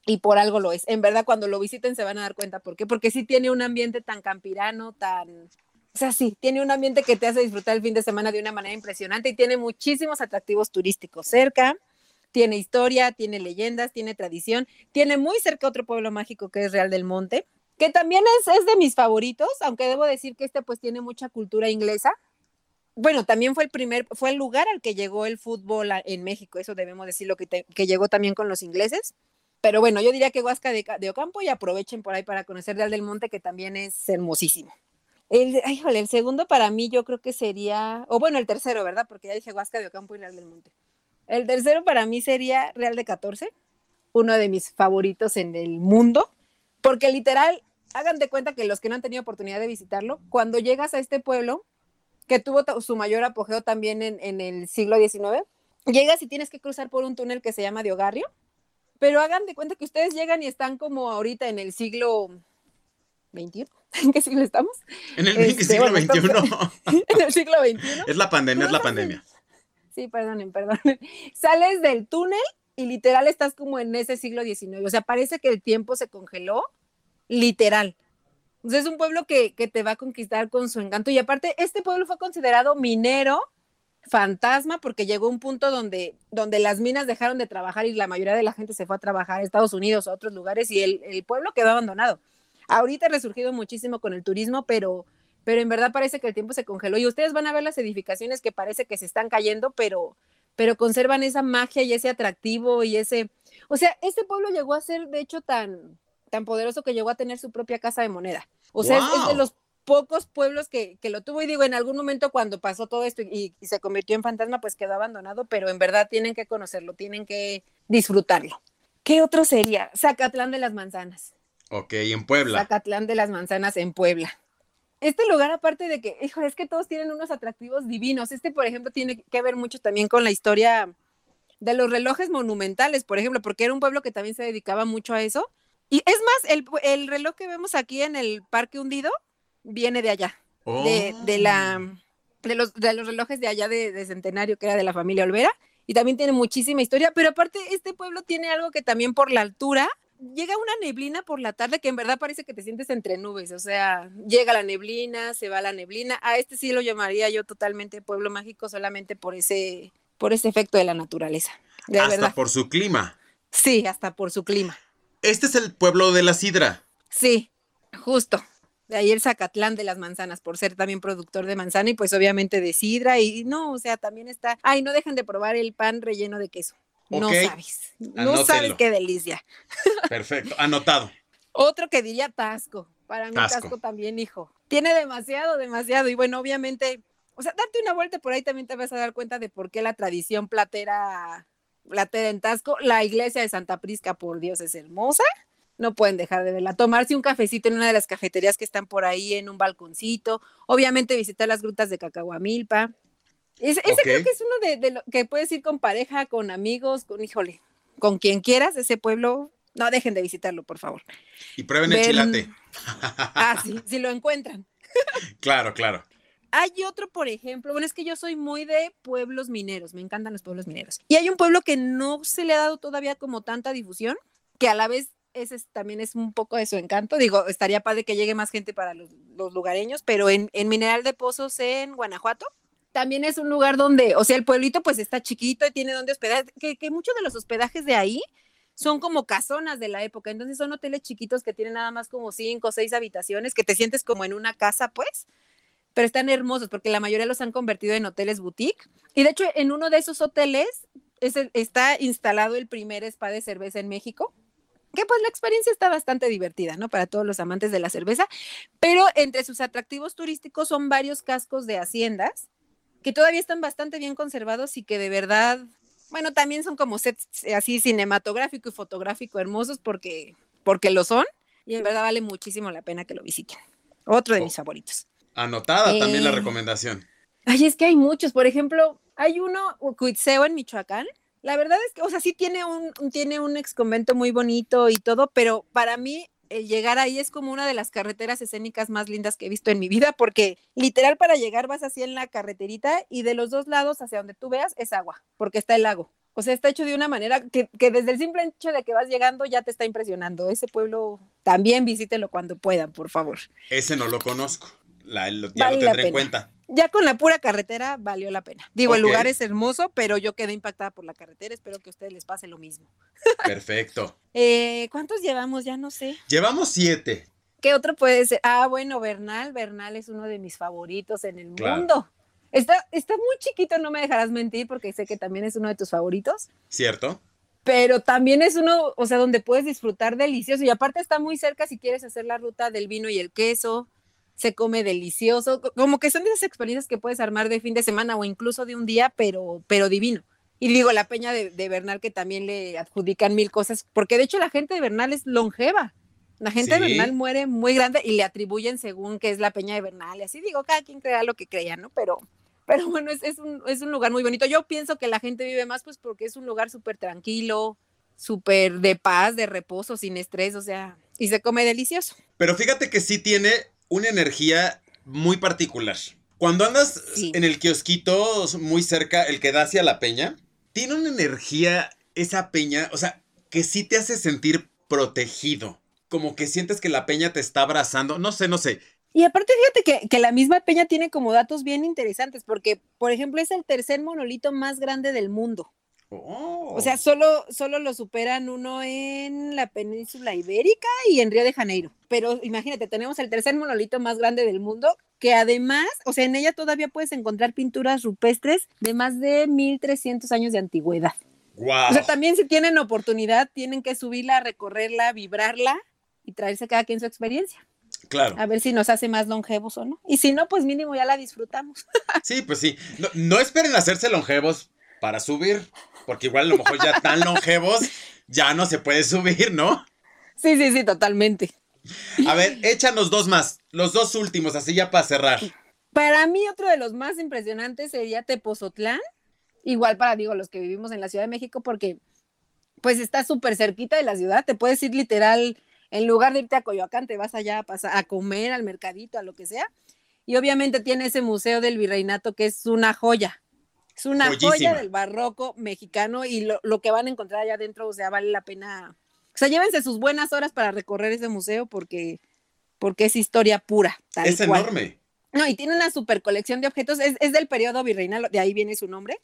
Speaker 3: y por algo lo es. En verdad, cuando lo visiten se van a dar cuenta por qué, porque sí tiene un ambiente tan campirano, tan... O sea, sí, tiene un ambiente que te hace disfrutar el fin de semana de una manera impresionante y tiene muchísimos atractivos turísticos cerca, tiene historia, tiene leyendas, tiene tradición, tiene muy cerca otro pueblo mágico que es Real del Monte, que también es, es de mis favoritos, aunque debo decir que este pues tiene mucha cultura inglesa, bueno, también fue el primer, fue el lugar al que llegó el fútbol en México, eso debemos decirlo, que, que llegó también con los ingleses. Pero bueno, yo diría que Huasca de, de Ocampo y aprovechen por ahí para conocer Real del Monte, que también es hermosísimo. El, ay, jole, el segundo para mí yo creo que sería, o bueno, el tercero, ¿verdad? Porque ya dije Huasca de Ocampo y Real del Monte. El tercero para mí sería Real de 14, uno de mis favoritos en el mundo, porque literal, hagan de cuenta que los que no han tenido oportunidad de visitarlo, cuando llegas a este pueblo, que tuvo su mayor apogeo también en, en el siglo XIX, llegas y tienes que cruzar por un túnel que se llama de Ogarrio, pero hagan de cuenta que ustedes llegan y están como ahorita en el siglo XXI. ¿En qué siglo estamos?
Speaker 1: ¿En el este, siglo bueno, XXI?
Speaker 3: en el siglo XXI.
Speaker 1: Es la pandemia, es la pandemia.
Speaker 3: Sí, perdonen, perdonen. Sales del túnel y literal estás como en ese siglo XIX. O sea, parece que el tiempo se congeló, literal. Entonces es un pueblo que, que te va a conquistar con su encanto. Y aparte, este pueblo fue considerado minero fantasma porque llegó un punto donde, donde las minas dejaron de trabajar y la mayoría de la gente se fue a trabajar a Estados Unidos a otros lugares y el, el pueblo quedó abandonado. Ahorita ha resurgido muchísimo con el turismo, pero, pero en verdad parece que el tiempo se congeló y ustedes van a ver las edificaciones que parece que se están cayendo, pero, pero conservan esa magia y ese atractivo y ese, o sea, este pueblo llegó a ser de hecho tan, tan poderoso que llegó a tener su propia casa de moneda. O sea, es, de los pocos pueblos que, que, lo tuvo y digo, en algún momento cuando pasó todo esto y, y, se convirtió en fantasma, pues quedó abandonado, pero en verdad tienen que conocerlo, tienen que disfrutarlo. ¿Qué otro sería? Zacatlán de las Manzanas.
Speaker 1: Ok, en Puebla.
Speaker 3: Zacatlán de las Manzanas en Puebla. Este lugar, aparte de que, hijo, es que todos tienen unos atractivos divinos. Este, por ejemplo, tiene que ver mucho también con la historia de los relojes monumentales, por ejemplo, porque era un pueblo que también se dedicaba mucho a eso. Y es más, el, el reloj que vemos aquí en el Parque Hundido viene de allá, de, de, la, oh. de, los, de los relojes de allá de, de Centenario, que era de la familia Olvera. Y también tiene muchísima historia, pero aparte este pueblo tiene algo que también por la altura llega una neblina por la tarde que en verdad parece que te sientes entre nubes, o sea, llega la neblina, se va la neblina. A este sí lo llamaría yo totalmente pueblo mágico solamente por ese por ese efecto de la naturaleza. De
Speaker 1: hasta
Speaker 3: verdad.
Speaker 1: por su clima.
Speaker 3: Sí, hasta por su clima.
Speaker 1: Este es el pueblo de la sidra.
Speaker 3: Sí, justo. De ahí el Zacatlán de las manzanas, por ser también productor de manzana y pues obviamente de sidra. Y no, o sea, también está. Ay, no dejen de probar el pan relleno de queso. No sabes. No sabes qué delicia.
Speaker 1: Perfecto, anotado.
Speaker 3: Otro que diría Tasco. Para mí Tasco. también, hijo. Tiene demasiado, demasiado. Y bueno, obviamente, o sea, darte una vuelta por ahí también te vas a dar cuenta de por qué la tradición platera, en Tasco. La iglesia de Santa Prisca, por Dios, es hermosa. No pueden dejar de verla. Tomarse un cafecito en una de las cafeterías que están por ahí en un balconcito. Obviamente visitar las grutas de Cacahuamilpa ese okay. creo que es uno de, de, lo que puedes ir con pareja, con amigos, con, híjole, con quien quieras, ese pueblo, no dejen de visitarlo, por favor.
Speaker 1: Y prueben Ven... el chilate.
Speaker 3: ah, sí, si lo encuentran.
Speaker 1: claro, claro.
Speaker 3: Hay otro, por ejemplo, bueno, es que yo soy muy de pueblos mineros, me encantan los pueblos mineros. Y hay un pueblo que no se le ha dado todavía como tanta difusión, que a la vez ese es, también es un poco de su encanto. Digo, estaría padre que llegue más gente para los, lugareños, pero en, en Mineral de Pozos en Guanajuato, también es un lugar donde, o sea, el pueblito pues está chiquito y tiene donde hospedar, que, que muchos de los hospedajes de ahí son como casonas de la época, entonces son hoteles chiquitos que tienen nada más como cinco o seis habitaciones, que te sientes como en una casa, pues, pero están hermosos porque la mayoría los han convertido en hoteles boutique. Y de hecho, en uno de esos hoteles es el, está instalado el primer spa de cerveza en México, que pues la experiencia está bastante divertida, ¿no? Para todos los amantes de la cerveza, pero entre sus atractivos turísticos son varios cascos de haciendas que todavía están bastante bien conservados y que de verdad, bueno, también son como sets así cinematográfico y fotográfico hermosos porque, porque lo son y en verdad vale muchísimo la pena que lo visiten. Otro de oh. mis favoritos.
Speaker 1: Anotada eh, también la recomendación.
Speaker 3: Ay, es que hay muchos. Por ejemplo, hay uno, Cuitzeo en Michoacán. La verdad es que, o sea, sí tiene un, tiene un ex convento muy bonito y todo, pero para mí el llegar ahí es como una de las carreteras escénicas más lindas que he visto en mi vida, porque literal para llegar vas así en la carreterita y de los dos lados hacia donde tú veas es agua, porque está el lago. O sea, está hecho de una manera que, que desde el simple hecho de que vas llegando ya te está impresionando. Ese pueblo también visítelo cuando puedan, por favor.
Speaker 1: Ese no lo conozco. La, lo, ya vale lo tendré en cuenta
Speaker 3: ya con la pura carretera valió la pena. Digo, okay. el lugar es hermoso, pero yo quedé impactada por la carretera. Espero que a ustedes les pase lo mismo.
Speaker 1: Perfecto.
Speaker 3: eh, ¿Cuántos llevamos? Ya no sé.
Speaker 1: Llevamos siete.
Speaker 3: ¿Qué otro puede ser? Ah, bueno, Bernal. Bernal es uno de mis favoritos en el claro. mundo. Está, está muy chiquito, no me dejarás mentir, porque sé que también es uno de tus favoritos.
Speaker 1: ¿Cierto?
Speaker 3: pero también es uno, o sea, donde puedes disfrutar delicioso y aparte está muy cerca si quieres hacer la ruta del vino y el queso, se come delicioso, como que son esas experiencias que puedes armar de fin de semana o incluso de un día, pero, pero divino. Y digo, la peña de, Bernal que también le adjudican mil cosas, porque de hecho la gente de Bernal es longeva. La gente de Bernal muere muy grande y le atribuyen según que es la peña de Bernal. Y así digo, cada quien crea lo que crea, ¿no? Pero, pero bueno, es, es, un, es un lugar muy bonito. Yo pienso que la gente vive más pues porque es un lugar súper tranquilo, súper de paz, de reposo, sin estrés, o sea, y se come delicioso.
Speaker 1: Pero fíjate que sí tiene una energía muy particular. Cuando andas en el kiosquito muy cerca, el que da hacia la peña, tiene una energía esa peña, o sea, que sí te hace sentir protegido. Como que sientes que la peña te está abrazando. No sé, no sé.
Speaker 3: Y aparte, fíjate que, la misma peña tiene como datos bien interesantes, porque, por ejemplo, es el tercer monolito más grande del mundo. O sea, oh. solo, solo lo superan uno en la península ibérica y en Río de Janeiro. Pero imagínate, tenemos el tercer monolito más grande del mundo, que además, o sea, en ella todavía puedes encontrar pinturas rupestres de más de 1300 años de antigüedad. O sea, también si tienen oportunidad, tienen que subirla, recorrerla, vibrarla y traerse cada quien su experiencia.
Speaker 1: Claro.
Speaker 3: A ver si nos hace más longevos o no. Y si no, pues mínimo ya la disfrutamos.
Speaker 1: sí, pues sí. No, no esperen hacerse longevos para subir, porque igual a lo mejor ya tan longevos ya no se puede subir, ¿no?
Speaker 3: Sí, sí, sí, totalmente.
Speaker 1: A ver, échanos dos más, los dos últimos, así ya para cerrar.
Speaker 3: Para mí otro de los más impresionantes sería Tepozotlán, igual para, digo, los que vivimos en la Ciudad de México, porque pues está súper cerquita de la ciudad, te puedes ir literal, en lugar de irte a Coyoacán, te vas allá a, pasar, a comer al mercadito, a lo que sea. Y obviamente tiene ese museo del virreinato que es una joya. Es una joya del barroco mexicano y lo, que van a encontrar allá adentro, o sea, vale la pena. O sea, llévense sus buenas horas para recorrer ese museo porque, porque es historia pura.
Speaker 1: es enorme.
Speaker 3: No, y tiene una super colección de objetos, es, del periodo virreinal, de ahí viene su nombre.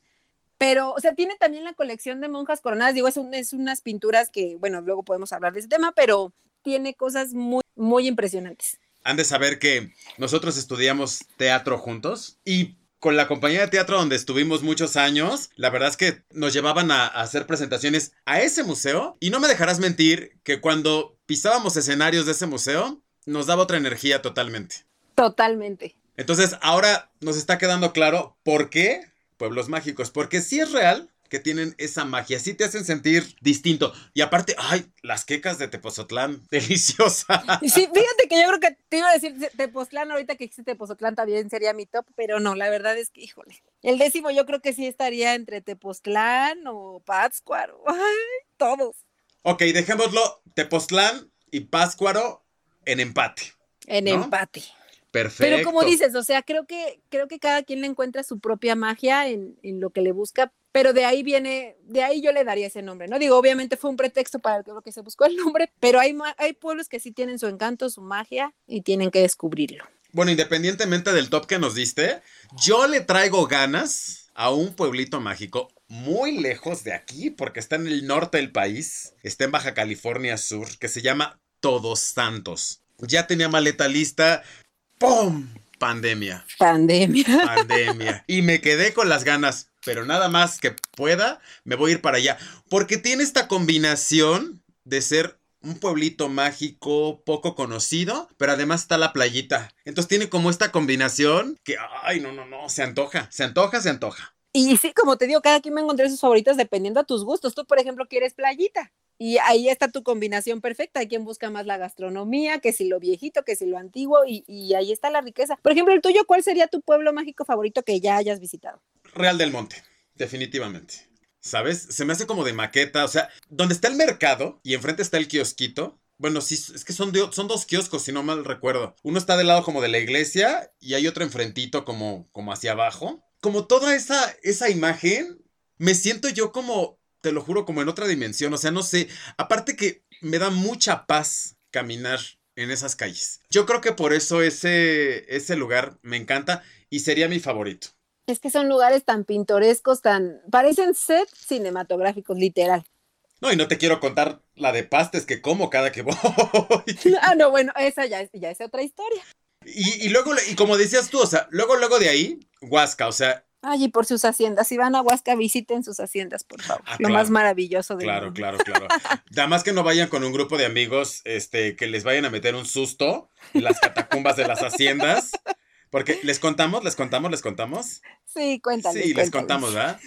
Speaker 3: Pero, o sea, tiene también la colección de monjas coronadas. Digo, es, es unas pinturas que, bueno, luego podemos hablar de ese tema, pero tiene cosas muy, muy impresionantes.
Speaker 1: Han de saber que nosotros estudiamos teatro juntos y con la compañía de teatro donde estuvimos muchos años, la verdad es que nos llevaban a, hacer presentaciones a ese museo y no me dejarás mentir que cuando pisábamos escenarios de ese museo, nos daba otra energía totalmente.
Speaker 3: Totalmente.
Speaker 1: Entonces, ahora nos está quedando claro por qué pueblos mágicos, porque sí es real que tienen esa magia, sí te hacen sentir distinto. Y aparte, ay, las quecas de Tepozotlán, deliciosa.
Speaker 3: Sí, fíjate que yo creo que te iba a decir Tepoztlán, ahorita que existe Tepozotlán también sería mi top, pero no, la verdad es que, híjole, el décimo yo creo que sí estaría entre Tepoztlán o Pátzcuaro, ay, todos.
Speaker 1: Ok, dejémoslo, Tepoztlán y Pátzcuaro en empate.
Speaker 3: En empate.
Speaker 1: Perfecto.
Speaker 3: Pero como dices, o sea, creo que, creo que cada quien le encuentra su propia magia en, en, lo que le busca, pero de ahí viene, de ahí yo le daría ese nombre, ¿no? Digo, obviamente fue un pretexto para lo que se buscó el nombre, pero hay, hay pueblos que sí tienen su encanto, su magia y tienen que descubrirlo.
Speaker 1: Bueno, independientemente del top que nos diste, yo le traigo ganas a un pueblito mágico muy lejos de aquí, porque está en el norte del país, está en Baja California Sur, que se llama Todos Santos. Ya tenía maleta lista, ¡Pum! Pandemia.
Speaker 3: Pandemia.
Speaker 1: Pandemia. Y me quedé con las ganas, pero nada más que pueda, me voy a ir para allá. Porque tiene esta combinación de ser un pueblito mágico, poco conocido, pero además está la playita. Entonces tiene como esta combinación que, ay, no, no, no, se antoja, se antoja, se antoja.
Speaker 3: Y sí, como te digo, cada quien me encontré sus favoritas dependiendo a tus gustos. Tú, por ejemplo, quieres playita. Y ahí está tu combinación perfecta. Hay quien busca más la gastronomía, que si lo viejito, que si lo antiguo, y, ahí está la riqueza. Por ejemplo, el tuyo, ¿cuál sería tu pueblo mágico favorito que ya hayas visitado?
Speaker 1: Real del Monte, definitivamente. ¿Sabes? Se me hace como de maqueta. O sea, donde está el mercado y enfrente está el kiosquito. Bueno, sí, es que son, son dos kioscos, si no mal recuerdo. Uno está del lado como de la iglesia y hay otro enfrentito como, como hacia abajo. Como toda esa, esa imagen, me siento yo como te lo juro, como en otra dimensión. O sea, no sé. Aparte que me da mucha paz caminar en esas calles. Yo creo que por eso ese, ese lugar me encanta y sería mi favorito.
Speaker 3: Es que son lugares tan pintorescos, tan... parecen sets cinematográficos, literal.
Speaker 1: No, y no te quiero contar la de pastes que como cada que voy.
Speaker 3: ah, no, bueno, esa ya ya es otra historia.
Speaker 1: Y, luego, y como decías tú, o sea, luego, luego de ahí, Huasca, o sea,
Speaker 3: Ay, y por sus haciendas. Si van a Huasca, visiten sus haciendas, por favor.
Speaker 1: Ah,
Speaker 3: Lo más maravilloso de
Speaker 1: Claro, claro, claro. Nada más que no vayan con un grupo de amigos, este, que les vayan a meter un susto en las catacumbas de las haciendas. Porque les contamos, les contamos, les contamos.
Speaker 3: Sí, cuéntales.
Speaker 1: sí, les contamos, ¿verdad?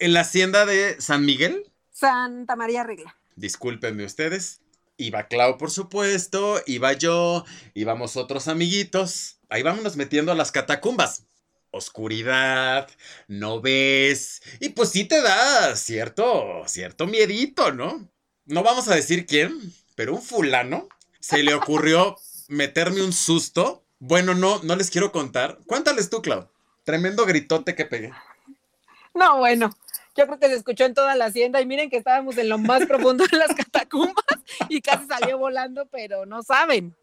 Speaker 1: En la hacienda de San Miguel,
Speaker 3: Santa María Regla.
Speaker 1: discúlpenme ustedes. Iba Clau, por supuesto, iba yo, íbamos otros amiguitos. Ahí vámonos metiendo a las catacumbas. Oscuridad, no ves. Y pues sí te da cierto, cierto miedito, ¿no? No vamos a decir quién, pero un fulano se le ocurrió meterme un susto. Bueno, no, no les quiero contar. Cuéntales tú, Clau. Tremendo gritote que pegué.
Speaker 3: No, bueno, yo creo que se escuchó en toda la hacienda y miren que estábamos en lo más profundo de las catacumbas y casi salió volando, pero no saben.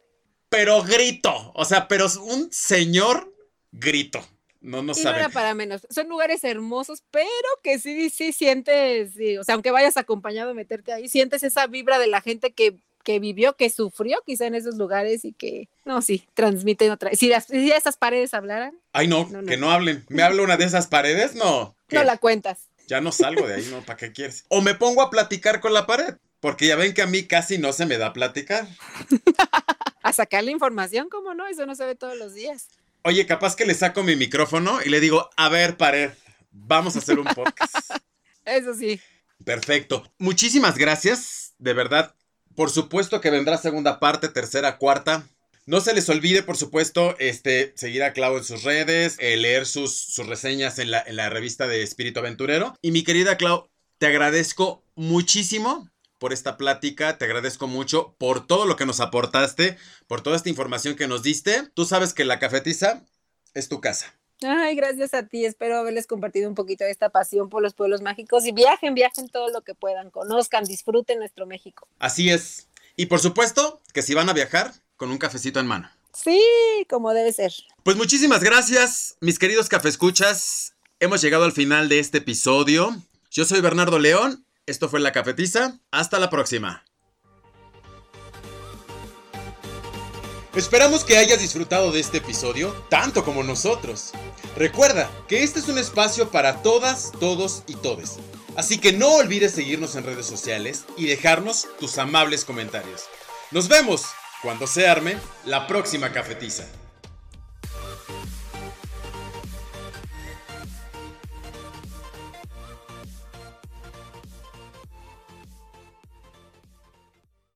Speaker 1: Pero grito. O sea, pero un señor grito. No, no
Speaker 3: y no era para menos. Son lugares hermosos, pero que sí, sí sientes, sí, o sea, aunque vayas acompañado a meterte ahí, sientes esa vibra de la gente que, que vivió, que sufrió quizá en esos lugares y que, no, sí, transmiten otra. Si, las- si esas paredes hablaran,
Speaker 1: Ay, no,
Speaker 3: No, no.
Speaker 1: que no hablen. ¿Me habla una de esas paredes? No. ¿Qué?
Speaker 3: no la cuentas.
Speaker 1: Ya no salgo de ahí, ¿no? ¿Para qué quieres? O me pongo a platicar con la pared. Porque ya ven que a mí casi no se me da platicar.
Speaker 3: A sacar la información, ¿cómo no? Eso no se ve todos los días.
Speaker 1: Oye, capaz que le saco mi micrófono y le digo, a ver, pared, vamos a hacer un podcast.
Speaker 3: Eso sí.
Speaker 1: Perfecto. Muchísimas gracias, de verdad. Por supuesto que vendrá segunda parte, tercera, cuarta. No se les olvide, por supuesto, este, seguir a Clau en sus redes, eh, leer sus, sus reseñas en la, en la revista de Espíritu Aventurero. Y mi querida Clau, te agradezco muchísimo por esta plática, te agradezco mucho por todo lo que nos aportaste, por toda esta información que nos diste. Tú sabes que la cafetiza es tu casa.
Speaker 3: Ay, gracias a ti. Espero haberles compartido un poquito de esta pasión por los pueblos mágicos y viajen, viajen todo lo que puedan, conozcan, disfruten nuestro México.
Speaker 1: Así es. Y por supuesto que si van a viajar, con un cafecito en mano.
Speaker 3: Sí, como debe ser.
Speaker 1: Pues muchísimas gracias, mis queridos cafescuchas. Hemos llegado al final de este episodio. Yo soy Bernardo León. Esto fue La Cafetiza. Hasta la próxima. Esperamos que hayas disfrutado de este episodio tanto como nosotros. Recuerda que este es un espacio para todas, todos y todes. Así que no olvides seguirnos en redes sociales y dejarnos tus amables comentarios. Nos vemos cuando se arme la próxima cafetiza.